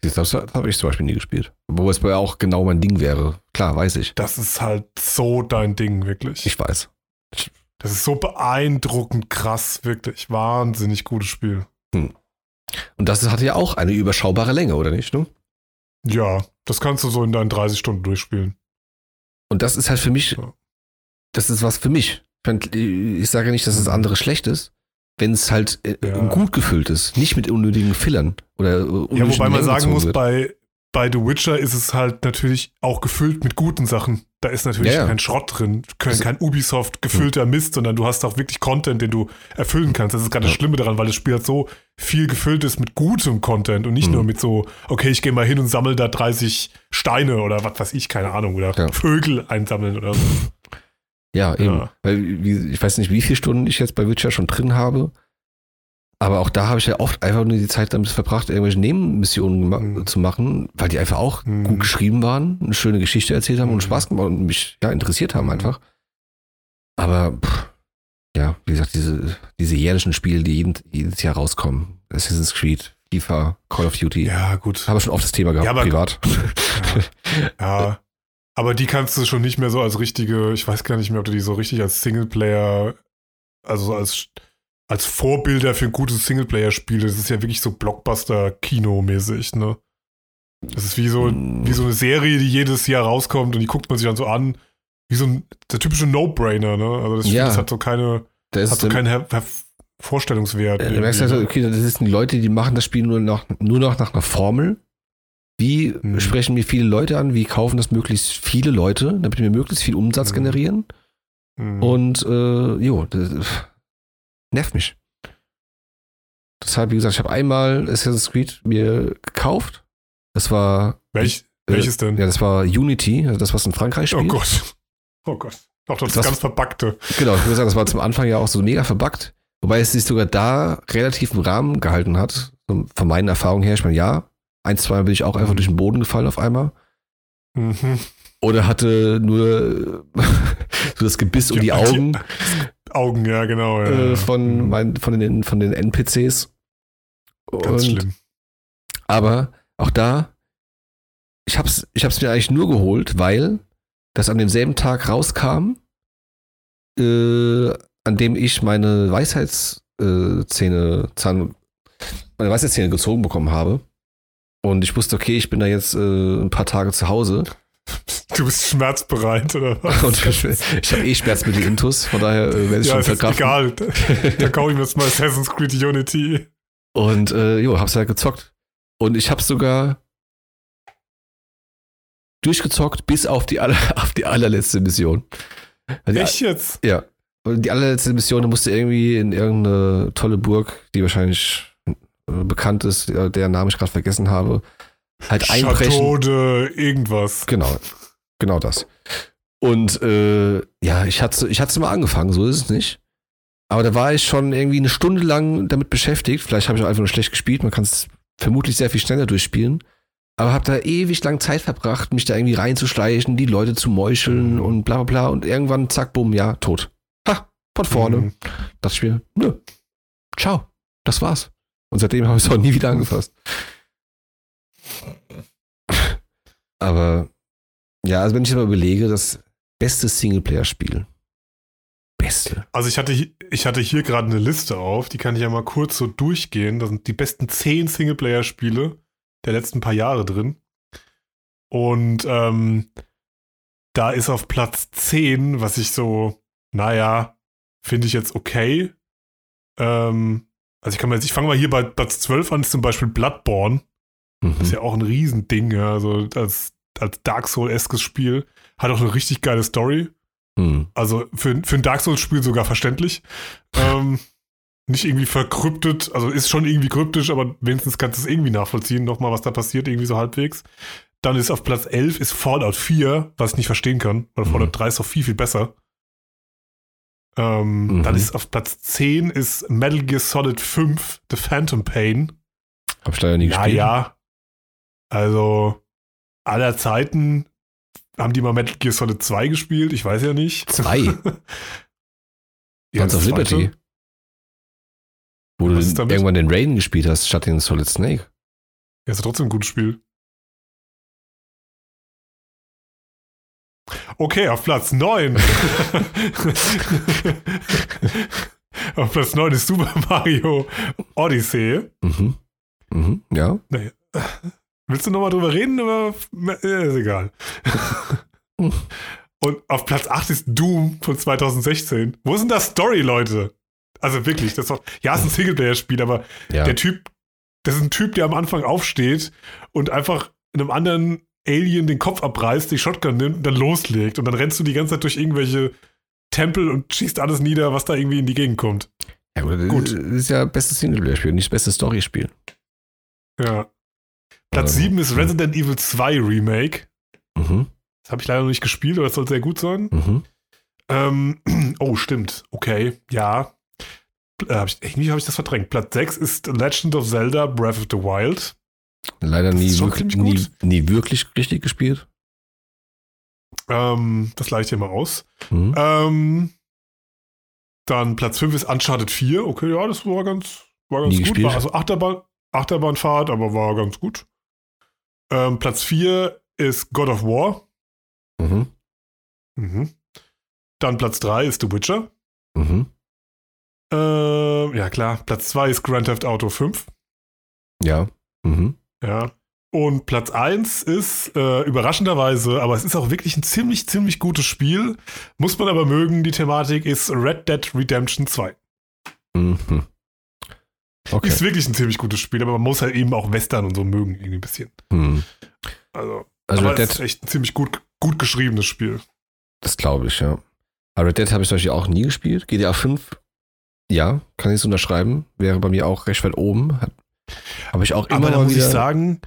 Du, Das habe ich zum Beispiel nie gespielt. Wo es bei auch genau mein Ding wäre. Klar, weiß ich. Das ist halt so dein Ding, wirklich. Ich weiß. Das ist so beeindruckend krass, wirklich. Wahnsinnig gutes Spiel. Und das hatte ja auch eine überschaubare Länge, oder nicht? Ne? Ja, das kannst du so in deinen 30 Stunden durchspielen. Und das ist halt für mich, Ja. das ist was für mich. Ich, sage nicht, dass das andere schlecht ist, wenn es halt äh, Ja. gut gefüllt ist, nicht mit unnötigen Fillern oder äh, Ja, unnötigen wobei man Längen sagen muss, wird. bei, bei The Witcher ist es halt natürlich auch gefüllt mit guten Sachen. Da ist natürlich Ja, ja. kein Schrott drin, kein, Also- kein Ubisoft gefüllter Mist, sondern du hast auch wirklich Content, den du erfüllen kannst. Das ist gerade das. Schlimme daran, weil das Spiel halt so viel gefüllt ist mit gutem Content und nicht Mhm. nur mit so, okay, ich gehe mal hin und sammle da 30 Steine oder was weiß ich, keine Ahnung, oder. Vögel einsammeln oder so. Ja, eben. Weil ich weiß nicht, wie viele Stunden ich jetzt bei Witcher schon drin habe. Aber auch da habe ich ja oft einfach nur die Zeit damit verbracht, irgendwelche Nebenmissionen Mhm. zu machen, weil die einfach auch Mhm. gut geschrieben waren, eine schöne Geschichte erzählt haben Mhm. und Spaß gemacht und mich ja, interessiert haben einfach. Aber pff, ja, wie gesagt, diese, diese jährlichen Spiele, die jeden, jedes Jahr rauskommen, Assassin's Creed, FIFA, Call of Duty, Ja, gut. haben wir schon oft das Thema gehabt, Ja, aber- privat. Ja, aber die kannst du schon nicht mehr so als richtige, ich weiß gar nicht mehr, ob du die so richtig als Singleplayer, also so als, als Vorbilder für ein gutes Singleplayer-Spiel, das ist ja wirklich so Blockbuster-Kino-mäßig, ne? Das ist wie so, Mm. wie so eine Serie, die jedes Jahr rauskommt und die guckt man sich dann so an, wie so ein, der typische No-Brainer, ne? Also das, Ja. das hat so keine, Da ist hat so keinen Her Her Vorstellungswert. Ja, du merkst ne? okay, das sind die Leute, die machen das Spiel nur noch, nur noch nach einer Formel. Wie Mhm. sprechen mir viele Leute an? Wie kaufen das möglichst viele Leute, damit wir möglichst viel Umsatz Mhm. generieren? Mhm. Und äh, jo, das, nervt mich. Deshalb, wie gesagt, ich habe einmal Assassin's Creed mir gekauft. Das war Welch, äh, welches denn? ja, das war Unity, also das was in Frankreich oh spielt. Gott. Oh Gott. Auch das Das- ganz verbackte. Genau, ich würde sagen, das war zum Anfang ja auch so mega verbuggt. Wobei es sich sogar da relativ im Rahmen gehalten hat. Von meinen Erfahrungen her, ich meine, ja, ein, zwei bin ich auch einfach durch den Boden gefallen auf einmal. Mhm. Oder hatte nur so das Gebiss um die Augen Augen, ja, genau. Ja. äh, von, Mhm. mein, von, den, von den NPCs. Ganz Und- schlimm. Aber auch da, ich hab's, ich hab's mir eigentlich nur geholt, weil das an demselben Tag rauskam, äh, an dem ich meine Weisheitszähne, Zahn, meine Weisheitszähne gezogen bekommen habe. Und ich wusste, okay, ich bin da jetzt äh, ein paar Tage zu Hause. Du bist schmerzbereit, oder was? Ich, ich habe eh Schmerzmittel intus, von daher äh, werde ich ja, schon verkraften. egal. Da kaufe ich mir jetzt mal Assassin's Creed Unity. Und äh, jo, hab's halt gezockt. Und ich hab's sogar durchgezockt bis auf die, aller, auf die allerletzte Mission. Also die, Echt jetzt? Ja. Und die allerletzte Mission, da musste irgendwie in irgendeine tolle Burg, die wahrscheinlich äh, bekannt ist, der, deren Namen ich gerade vergessen habe, halt einbrechen. Chateau irgendwas. Genau, genau das. Und äh, ja, ich hatte ich hatte mal angefangen, so ist es nicht. Aber da war ich schon irgendwie eine Stunde lang damit beschäftigt. Vielleicht habe ich auch einfach nur schlecht gespielt. Man kann es vermutlich sehr viel schneller durchspielen. Aber habe da ewig lang Zeit verbracht, mich da irgendwie reinzuschleichen, die Leute zu meucheln Mhm. und bla bla bla. Und irgendwann, zack, bumm, ja, tot. Ha, von vorne. Mhm. Dachte ich mir, nö, ciao, das war's. Und seitdem habe ich es auch nie wieder angefasst. Aber ja, also wenn ich mal überlege, das beste Singleplayer-Spiel. Beste. Also ich hatte, ich hatte hier gerade eine Liste auf, die kann ich ja mal kurz so durchgehen. Da sind die besten zehn Singleplayer-Spiele der letzten paar Jahre drin. Und ähm, da ist auf Platz 10, was ich so, naja, finde ich jetzt okay. Ähm, also ich kann mal jetzt, ich fange mal hier bei Platz 12 an, ist zum Beispiel Bloodborne. Mhm. Das ist ja auch ein Riesending, ja. Also als, als Dark Souls-eskes Spiel. Hat auch eine richtig geile Story. Mhm. Also für, für ein Dark Souls-Spiel sogar verständlich. ähm, nicht irgendwie verkryptet, also ist schon irgendwie kryptisch, aber wenigstens kannst du es irgendwie nachvollziehen, nochmal, was da passiert, irgendwie so halbwegs. Dann ist auf Platz 11 ist Fallout 4, was ich nicht verstehen kann, weil Mhm. Fallout 3 ist doch viel, viel besser. Ähm, Mhm. Dann ist auf Platz 10 ist Metal Gear Solid 5, The Phantom Pain. Hab ich leider nie gespielt. Naja, also aller Zeiten haben die mal Metal Gear Solid 2 gespielt? Ich weiß ja nicht. Zwei. Ja, Sons of das zweite. Liberty. Wo du irgendwann den Raiden gespielt hast, statt den Solid Snake. Ja, ist trotzdem ein gutes Spiel. Okay, auf Platz 9. auf Platz 9 ist Super Mario Odyssey. Mhm. Mhm. Ja. Willst du nochmal drüber reden? Oder? Ja, ist egal. Und auf Platz 8 ist Doom von 2016. Wo ist denn das Story, Leute? Also wirklich, das ist doch, ja, es ist ein Singleplayer-Spiel, aber Ja. der Typ, das ist ein Typ, der am Anfang aufsteht und einfach einem anderen Alien den Kopf abreißt, die Shotgun nimmt und dann loslegt. Und dann rennst du die ganze Zeit durch irgendwelche Tempel und schießt alles nieder, was da irgendwie in die Gegend kommt. ja gut. Gut. Das ist ja bestes Singleplayer-Spiel, nicht das beste Story-Spiel. Ja. Platz Ähm, 7 ist. Resident Evil 2 Remake. Mhm. Das habe ich leider noch nicht gespielt, aber das soll sehr gut sein. Mhm. Ähm, oh, stimmt. Okay, ja. Äh, hab ich, irgendwie habe ich das verdrängt. Platz 6 ist Legend of Zelda Breath of the Wild. Leider nie wirklich, nie, nie wirklich richtig gespielt. Ähm, das leicht hier mal aus. Mhm. Ähm, dann Platz 5 ist Uncharted 4. Okay, ja, das war ganz, war ganz Nie gut. gespielt. War also Achterbahn, Achterbahnfahrt, aber war ganz gut. Ähm, Platz 4 ist God of War. Mhm. Mhm. Dann Platz 3 ist The Witcher. Mhm. Ähm, ja, klar. Platz 2 ist Grand Theft Auto 5. Ja. Mhm. Ja. Und Platz 1 ist äh, überraschenderweise, aber es ist auch wirklich ein ziemlich, ziemlich gutes Spiel. Muss man aber mögen, die Thematik ist Red Dead Redemption 2. Mhm. Okay. Ist wirklich ein ziemlich gutes Spiel, aber man muss halt eben auch Western und so mögen, irgendwie ein bisschen. Mhm. Also, Also aber Red es ist Dead, echt ein ziemlich gut, gut geschriebenes Spiel. das glaube ich, ja. Aber Red Dead habe ich zum Beispiel auch nie gespielt. GTA 5, ja, kann ich so unterschreiben. Wäre bei mir auch recht weit oben. Habe ich auch immer Aber da muss ich sagen,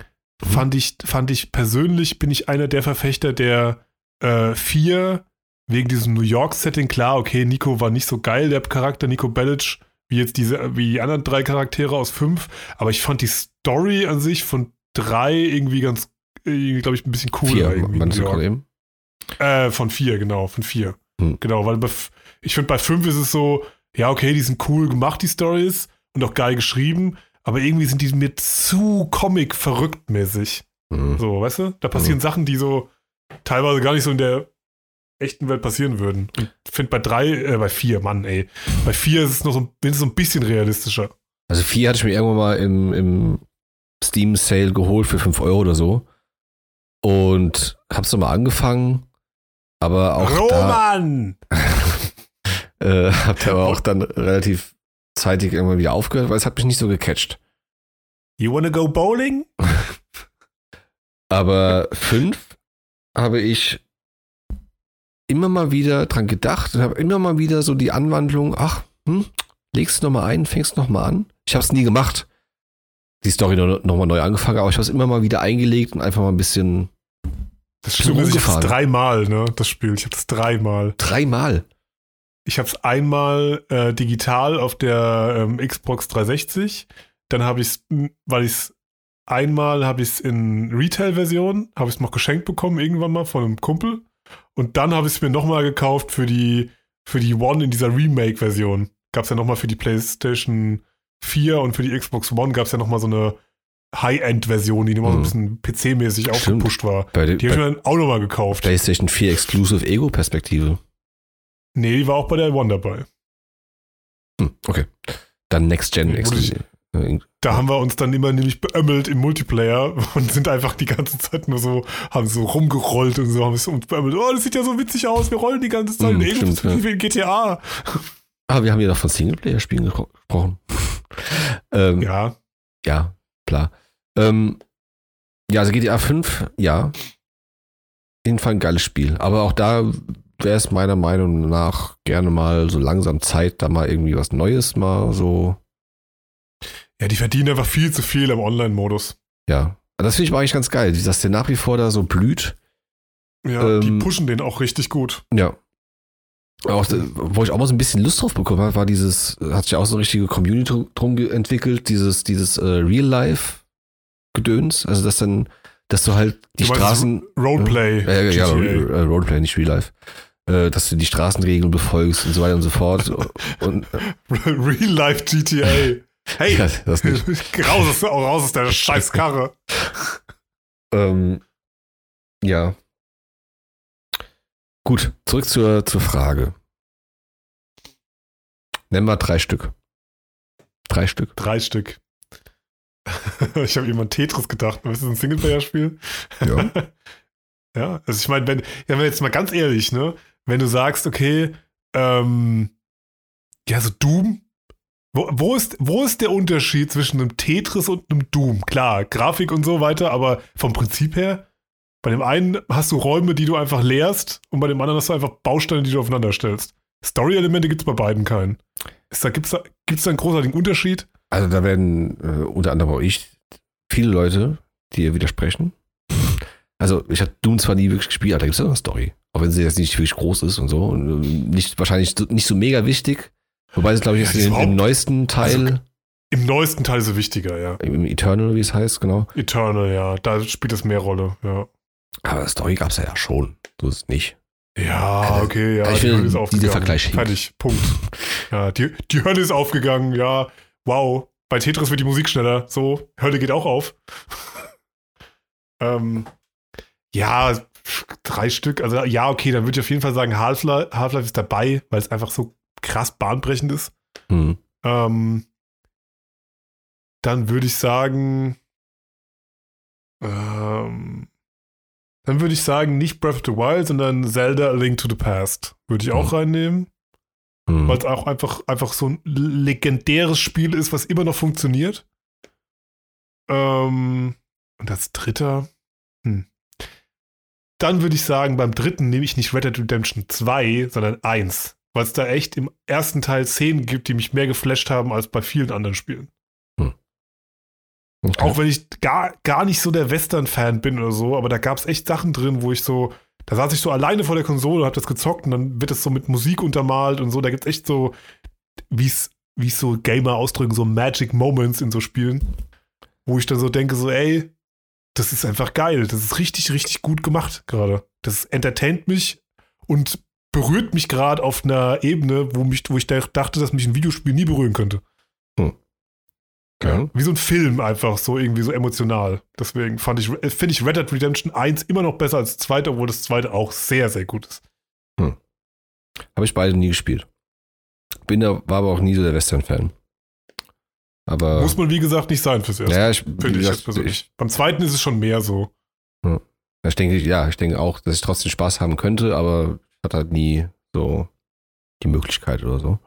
Mhm. fand ich, fand ich persönlich, bin ich einer der Verfechter der äh, vier, wegen diesem New York-Setting. Klar, okay, Nico war nicht so geil, der Charakter, Nico Bellic, wie jetzt diese, wie die anderen drei Charaktere aus fünf. Aber ich fand die Story an sich von drei irgendwie ganz, glaube ich, ein bisschen cooler. Vier, meinst du gerade eben? Äh, von vier, genau, von vier. Hm. Genau, weil bei, ich finde, bei fünf ist es so, ja, okay, die sind cool gemacht, die Stories, und auch geil geschrieben, aber irgendwie sind die mir zu Comic-verrückt mäßig. Mhm. So, weißt du? Da passieren Sachen, die so teilweise gar nicht so in der echten Welt passieren würden. Und ich finde bei drei, äh, bei vier, Mann, ey. Bei vier ist es noch so, ein- wenigstens so ein bisschen realistischer. Also vier hatte ich mir irgendwann mal im, im Steam Sale geholt für 5 Euro oder so. Und hab's nochmal angefangen. Aber auch da, Roman! äh, hab da aber auch dann relativ zeitig irgendwann wieder aufgehört, weil es hat mich nicht so gecatcht. You wanna go bowling? Aber fünf habe ich immer mal wieder dran gedacht und habe immer mal wieder so die Anwandlung, ach, hm, legst du nochmal ein, fängst nochmal an. Ich habe es nie gemacht. Die Story nochmal noch mal neu angefangen, aber ich habe es immer mal wieder eingelegt und einfach mal ein bisschen Das Schlimme ist, ich hab's rumgefahren. dreimal, ne, das Spiel. Ich hab's dreimal. dreimal. Ich habe es einmal äh, digital auf der ähm, Xbox 360. Dann habe ich es, weil ich es einmal habe ich es in Retail-Version, habe ich es noch geschenkt bekommen irgendwann mal von einem Kumpel. Und dann habe ich es mir nochmal gekauft für die für die One in dieser Remake-Version. Gab es ja nochmal für die PlayStation 4 und für die Xbox One gab es ja nochmal so eine High-End-Version, die nochmal so ein Mhm. bisschen PC-mäßig aufgepusht war. Bei, Die habe ich mir dann auch nochmal gekauft. PlayStation 4 Exclusive Ego-Perspektive. Nee, die war auch bei der One dabei. Hm, okay. Dann Next Gen Exclusive. Da haben wir uns dann immer nämlich beömmelt im Multiplayer und sind einfach die ganze Zeit nur so, haben so rumgerollt und so, haben es uns beömmelt. Oh, das sieht ja so witzig aus, wir rollen die ganze Zeit. Mm, Nee, stimmt, wie in GTA. Ah, wir haben ja noch von Singleplayer-Spielen gespro- gesprochen. ähm, ja. Ja, klar. Ähm, ja, also GTA 5, ja. Auf jeden Fall ein geiles Spiel. Aber auch da wäre es meiner Meinung nach gerne mal so langsam Zeit, da mal irgendwie was Neues mal so, ja, die verdienen einfach viel zu viel im Online-Modus. ja. Das finde ich eigentlich ganz geil, dass der nach wie vor da so blüht. Ja, die Ähm, pushen den auch richtig gut. Ja. Auch, äh, wo ich auch mal so ein bisschen Lust drauf bekommen habe, war dieses, hat sich auch so eine richtige Community drum entwickelt, dieses, dieses äh, Real-Life-Gedöns. Also, dass dann dass du halt die Du Straßen. Roleplay. Äh, ja, äh, Roleplay, nicht Real Life. Äh, dass du die Straßenregeln befolgst und so weiter und so fort. Und Real Life GTA. Hey, ja, das nicht. raus, aus, raus aus der scheiß Karre. Ähm, ja. Gut, zurück zur, zur Frage. Nennen wir drei Stück. Drei Stück. Drei Stück. ich habe an Tetris gedacht. Ist das ein Singleplayer-Spiel? Ja. Ja, also ich meine, wenn, ja, wenn jetzt mal ganz ehrlich, ne, wenn du sagst, okay, ähm, ja, so Doom, wo, wo, ist, wo ist der Unterschied zwischen einem Tetris und einem Doom? Klar, Grafik und so weiter, aber vom Prinzip her, bei dem einen hast du Räume, die du einfach leerst und bei dem anderen hast du einfach Bausteine, die du aufeinander stellst. Story-Elemente gibt es bei beiden keinen. Gibt es da, gibt's da einen großartigen Unterschied? Also da werden äh, unter anderem auch ich viele Leute, die ihr widersprechen. Also ich habe Doom zwar nie wirklich gespielt, aber da gibt es ja eine Story. Auch wenn sie jetzt nicht wirklich groß ist und so. Und äh, nicht, wahrscheinlich nicht so mega wichtig. Wobei es, glaube ich, Ja, im, im neuesten Teil, also- Im neuesten Teil ist es wichtiger, ja. im Eternal, wie es heißt, genau. Eternal, ja, da spielt es mehr Rolle, ja. Aber Story gab es ja, schon. So ist es nicht. Ja, Also, okay, ja, ich die Hölle ist dieser aufgegangen. Vergleich hinkt. Fertig, Punkt. Ja, die, die Hölle ist aufgegangen, ja, wow. Bei Tetris wird die Musik schneller, so, Hölle geht auch auf. ähm, ja, drei Stück, also ja, okay, dann würde ich auf jeden Fall sagen, Half-Life Half ist dabei, weil es einfach so krass bahnbrechend ist. Hm. Ähm, dann würde ich sagen, ähm, dann würde ich sagen, nicht Breath of the Wild, sondern Zelda A Link to the Past. Würde ich auch Hm. reinnehmen, Hm. weil es auch einfach, einfach so ein legendäres Spiel ist, was immer noch funktioniert. Ähm, und als dritter, hm. Dann würde ich sagen, beim dritten nehme ich nicht Red Dead Redemption 2, sondern 1. Weil es da echt im ersten Teil Szenen gibt, die mich mehr geflasht haben als bei vielen anderen Spielen. Okay. Auch wenn ich gar, gar nicht so der Western-Fan bin oder so, aber da gab es echt Sachen drin, wo ich so, da saß ich so alleine vor der Konsole, hab das gezockt und dann wird es so mit Musik untermalt und so. Da gibt es echt so, wie es wie es so Gamer ausdrücken, so Magic Moments in so Spielen, wo ich dann so denke, so, ey, das ist einfach geil. Das ist richtig, richtig gut gemacht gerade. Das entertaint mich und berührt mich gerade auf einer Ebene, wo, mich, wo ich dachte, dass mich ein Videospiel nie berühren könnte. Okay. Wie so ein Film einfach, so irgendwie so emotional. Deswegen fand ich, finde ich Red Dead Redemption 1 immer noch besser als das zweite, obwohl das zweite auch sehr, sehr gut ist. Habe ich beide nie gespielt. Bin da, war aber auch nie so der Western-Fan. Aber. Muss man, wie gesagt, nicht sein fürs erste. ja, ich, finde ich jetzt persönlich. Beim zweiten ist es schon mehr so. Ich denke, ja, ich denke auch, dass ich trotzdem Spaß haben könnte, aber hatte halt nie so die Möglichkeit oder so.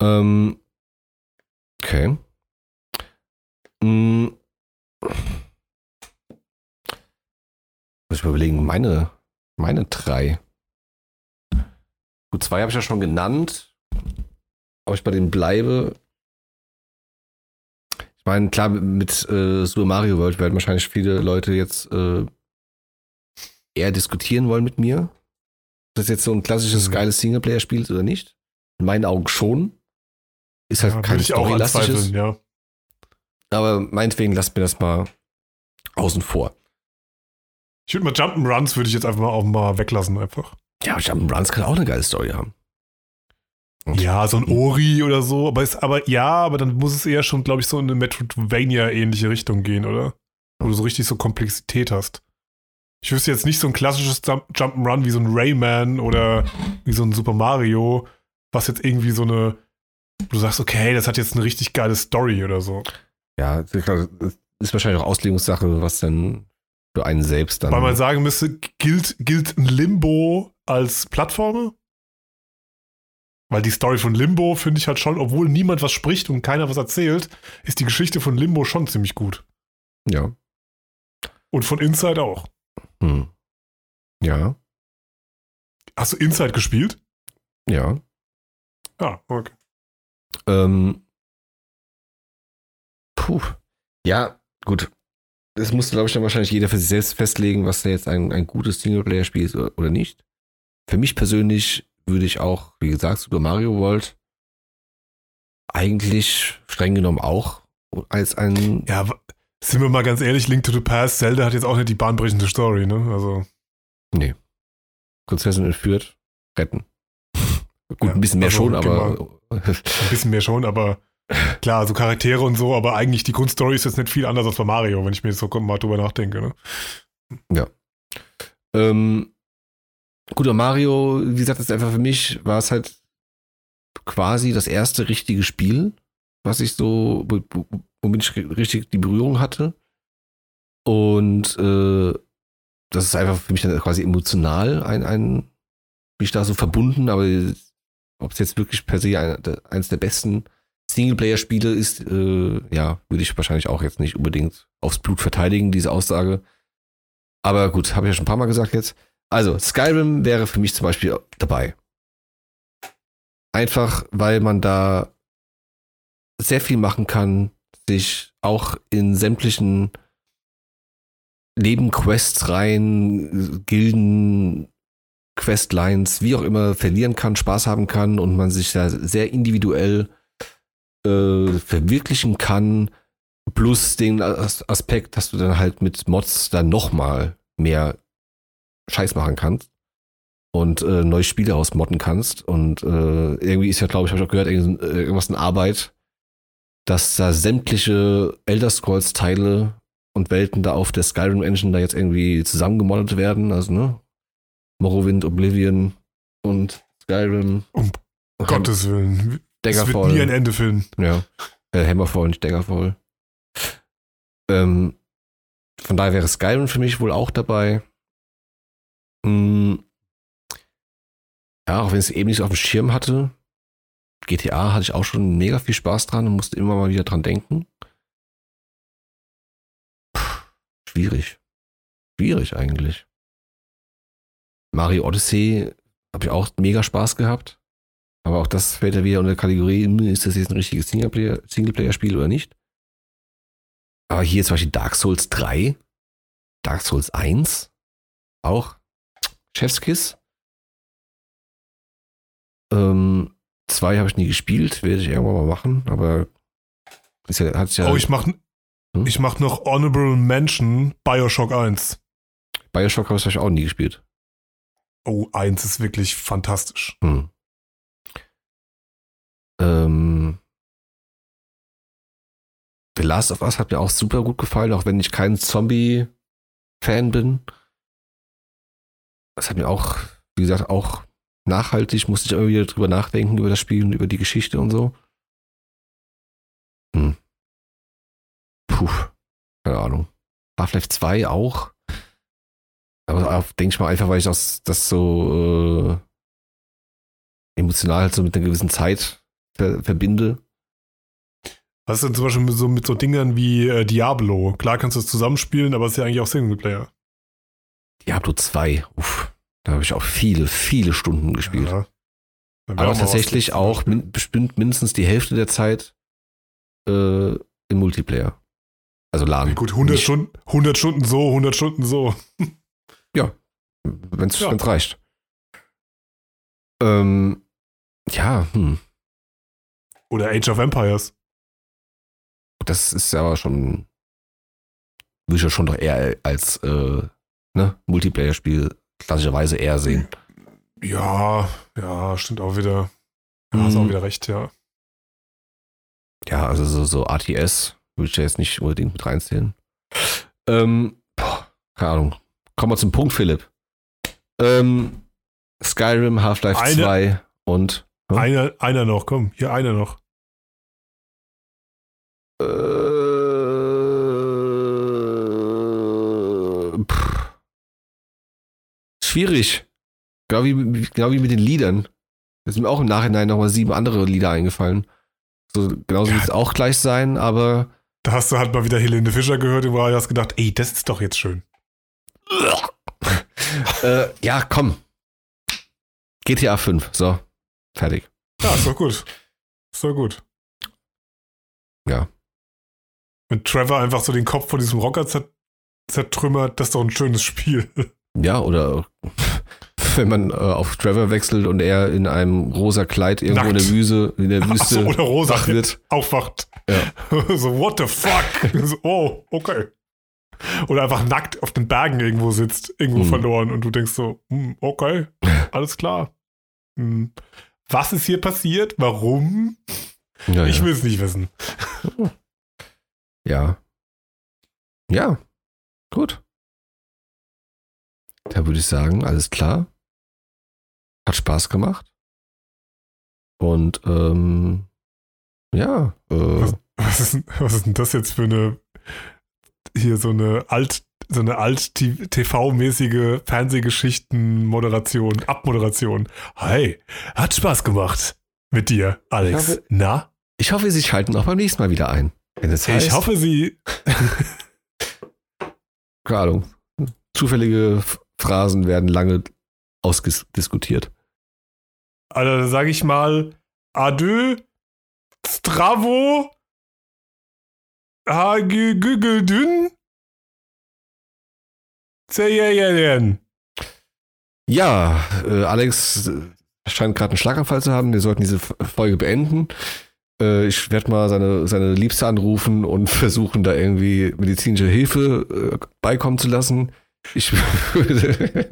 Ähm, okay. Hm. Muss ich mal überlegen, meine, meine drei. Gut, zwei habe ich ja schon genannt. Ob ich bei denen bleibe. Ich meine, klar, mit äh, Super Mario World werden wahrscheinlich viele Leute jetzt äh, eher diskutieren wollen mit mir. Das jetzt so ein klassisches, Mhm. geiles Singleplayer-Spiel ist oder nicht. In meinen Augen schon. Ist halt Ja, kein Storylastisches. ja. Aber meinetwegen lasst mir das mal außen vor. Ich würde mal Jump'n'Runs würde ich jetzt einfach mal auch mal weglassen einfach. Ja, Jump'n'Runs kann auch eine geile Story haben. Und- Ja, so ein Ori oder so, aber ist, aber ja, aber dann muss es eher schon, glaube ich, so in eine Metroidvania-ähnliche Richtung gehen, oder? Wo du so richtig so Komplexität hast. Ich wüsste jetzt nicht so ein klassisches Jump- Jump'n'Run wie so ein Rayman oder wie so ein Super Mario, was jetzt irgendwie so eine, wo du sagst, okay, das hat jetzt eine richtig geile Story oder so. Ja, das ist wahrscheinlich auch Auslegungssache, was dann für einen selbst dann. Weil man sagen müsste, gilt, gilt ein Limbo als Plattformer? Weil die Story von Limbo finde ich halt schon, obwohl niemand was spricht und keiner was erzählt, ist die Geschichte von Limbo schon ziemlich gut. ja. Und von Inside auch. Hm. Ja, Hast du Inside gespielt? ja. Ja, okay. Ähm, puh. Ja, gut. Das musste, glaube ich, dann wahrscheinlich jeder für sich selbst festlegen, was da jetzt ein, ein gutes Singleplayer-Spiel ist oder, nicht. Für mich persönlich würde ich auch, wie gesagt, Super Mario World eigentlich streng genommen auch als ein. Ja, sind wir mal ganz ehrlich, Link to the Past, Zelda hat jetzt auch nicht die bahnbrechende Story, ne? Also, Nee. Prinzessin entführt, retten. Gut, Ja, ein bisschen mehr also schon, aber ein bisschen mehr schon, aber klar, so Charaktere und so, aber eigentlich die Grundstory ist jetzt nicht viel anders als bei Mario, wenn ich mir jetzt so mal drüber nachdenke, ne? ähm, guter Mario, wie gesagt, das ist einfach für mich, war es halt quasi das erste richtige Spiel, was ich so, womit ich richtig die Berührung hatte. Und äh, das ist einfach für mich dann quasi emotional ein, ein mich da so verbunden, aber ob es jetzt wirklich per se ein, eines der besten Singleplayer-Spiele ist, äh, ja, würde ich wahrscheinlich auch jetzt nicht unbedingt aufs Blut verteidigen, diese Aussage. Aber gut, habe ich ja schon ein paar Mal gesagt jetzt. Also, Skyrim wäre für mich zum Beispiel dabei. Einfach, weil man da sehr viel machen kann, sich auch in sämtlichen Nebenquests rein, Gilden, Questlines, wie auch immer, verlieren kann, Spaß haben kann und man sich da sehr individuell äh, verwirklichen kann. Plus den As Aspekt, dass du dann halt mit Mods dann nochmal mehr Scheiß machen kannst und äh, neue Spiele ausmodden kannst. Und äh, irgendwie ist ja, glaube ich, habe ich auch gehört, äh, irgendwas in Arbeit, dass da sämtliche Elder Scrolls-Teile und Welten da auf der Skyrim Engine da jetzt irgendwie zusammengemoddet werden. Also, ne? Morrowind, Oblivion und Skyrim. Um Gottes Willen. Es wird Daggerfall. nie ein Ende finden. Ja. Äh, Hammerfall, nicht Daggerfall. Ähm, von daher wäre Skyrim für mich wohl auch dabei. Hm. Ja, auch wenn ich es eben nicht so auf dem Schirm hatte. GTA hatte ich auch schon mega viel Spaß dran und musste immer mal wieder dran denken. Puh, schwierig. Schwierig eigentlich. Mario Odyssey habe ich auch mega Spaß gehabt. Aber auch das fällt ja wieder unter Kategorie, hm, ist das jetzt ein richtiges Singleplayer- Singleplayer-Spiel oder nicht? Aber hier zum Beispiel Dark Souls 3, Dark Souls 1, auch Chefskiss. Ähm, 2 habe ich nie gespielt, werde ich irgendwann mal machen, aber ist ja, hat ja Oh, ich mach, Hm? ich mach noch Honorable Mention Bioshock 1. Bioshock habe ich auch nie gespielt. Oh, 1 ist wirklich fantastisch. Hm. Ähm, The Last of Us hat mir auch super gut gefallen, auch wenn ich kein Zombie-Fan bin. Das hat mir auch, wie gesagt, auch nachhaltig, musste ich immer wieder drüber nachdenken, über das Spiel und über die Geschichte und so. Hm. Puh, keine Ahnung. Half-Life 2 auch. Aber denke ich mal einfach, weil ich das, das so äh, emotional halt so mit einer gewissen Zeit ver verbinde. Was ist denn zum Beispiel mit so, mit so Dingern wie äh, Diablo? Klar kannst du es zusammenspielen, aber es ist ja eigentlich auch Singleplayer. Diablo 2, uff, da habe ich auch viele, viele Stunden gespielt. Ja. Aber tatsächlich auch Beispiel. min bestimmt mindestens die Hälfte der Zeit äh, im Multiplayer. Also LAN. Ja, Gut, 100 Nicht- Stunden, 100 Stunden so, 100 Stunden so. wenn es Ja. reicht. Ähm, ja, hm. Oder Age of Empires. das ist aber schon, würde ich ja schon doch eher als äh, ne, Multiplayer-Spiel klassischerweise eher sehen. Ja, ja, stimmt auch wieder. Ja, hast Mhm. auch wieder recht, ja. Ja, also so, so RTS würde ich ja jetzt nicht unbedingt mit reinzählen. Ähm, boah, keine Ahnung. Kommen wir zum Punkt, Philipp. Ähm, Skyrim, Half-Life Eine- 2 und Hm? Einer, einer noch, komm, hier einer noch. äh, schwierig. Genau wie, genau wie mit den Liedern. Da sind mir auch im Nachhinein nochmal sieben andere Lieder eingefallen. So, genauso Ja. wird es auch gleich sein, aber Da hast du halt mal wieder Helene Fischer gehört und hast gedacht, ey, das ist doch jetzt schön. äh, ja, komm. GTA 5, so. Fertig. Ja, ist doch gut. Ist doch gut. Ja. Wenn Trevor einfach so den Kopf von diesem Rocker zert zertrümmert, das ist doch ein schönes Spiel. Ja, oder wenn man äh, auf Trevor wechselt und er in einem rosa Kleid irgendwo in der Nackt. Wüste, in der Wüste so, oder rosa wach wird. aufwacht. so, what the fuck? so, oh, okay. Oder einfach nackt auf den Bergen irgendwo sitzt, irgendwo Hm. verloren und du denkst so, hm, okay, alles klar. Hm. Was ist hier passiert? Warum? Ja, Ich ja. will es nicht wissen. ja. Ja. Gut. Da würde ich sagen, alles klar. Hat Spaß gemacht. Und ähm, ja, äh, Was, was, ist, denn- was ist denn das jetzt für eine hier so eine alt so eine alt TV-mäßige Fernsehgeschichten-Moderation, Abmoderation. Hi, hat Spaß gemacht mit dir, Alex. Ich hoffe- Na? ich hoffe, Sie schalten auch beim nächsten Mal wieder ein. Wenn es heißt, Ich hoffe, Sie keine Ahnung, zufällige Phrasen werden lange ausdiskutiert. Also da sage ich mal Adieu, Stravo, Hagügügüdün, Zeyeyeren. Ja, äh, Alex scheint gerade einen Schlaganfall zu haben. Wir sollten diese Folge beenden. Äh, ich werde mal seine, seine Liebste anrufen und versuchen, da irgendwie medizinische Hilfe äh, beikommen zu lassen. Ich würde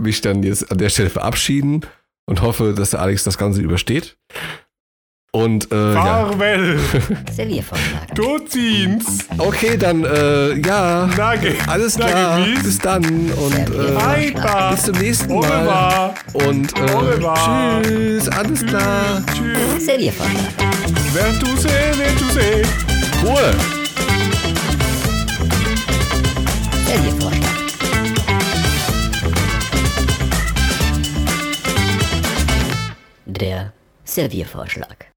mich dann jetzt an der Stelle verabschieden und hoffe, dass der Alex das Ganze übersteht. Und äh, ja. Farewell, Serviervorschlag. Dozins, Okay, dann äh, ja. Nage, Alles klar. Nage, Bis dann und äh, bis zum nächsten Mal. Und äh, tschüss, alles klar. Tschüss. Serviervorschlag. Wer du seh, wer du seh. Ruhe. Serviervorschlag. Der Serviervorschlag.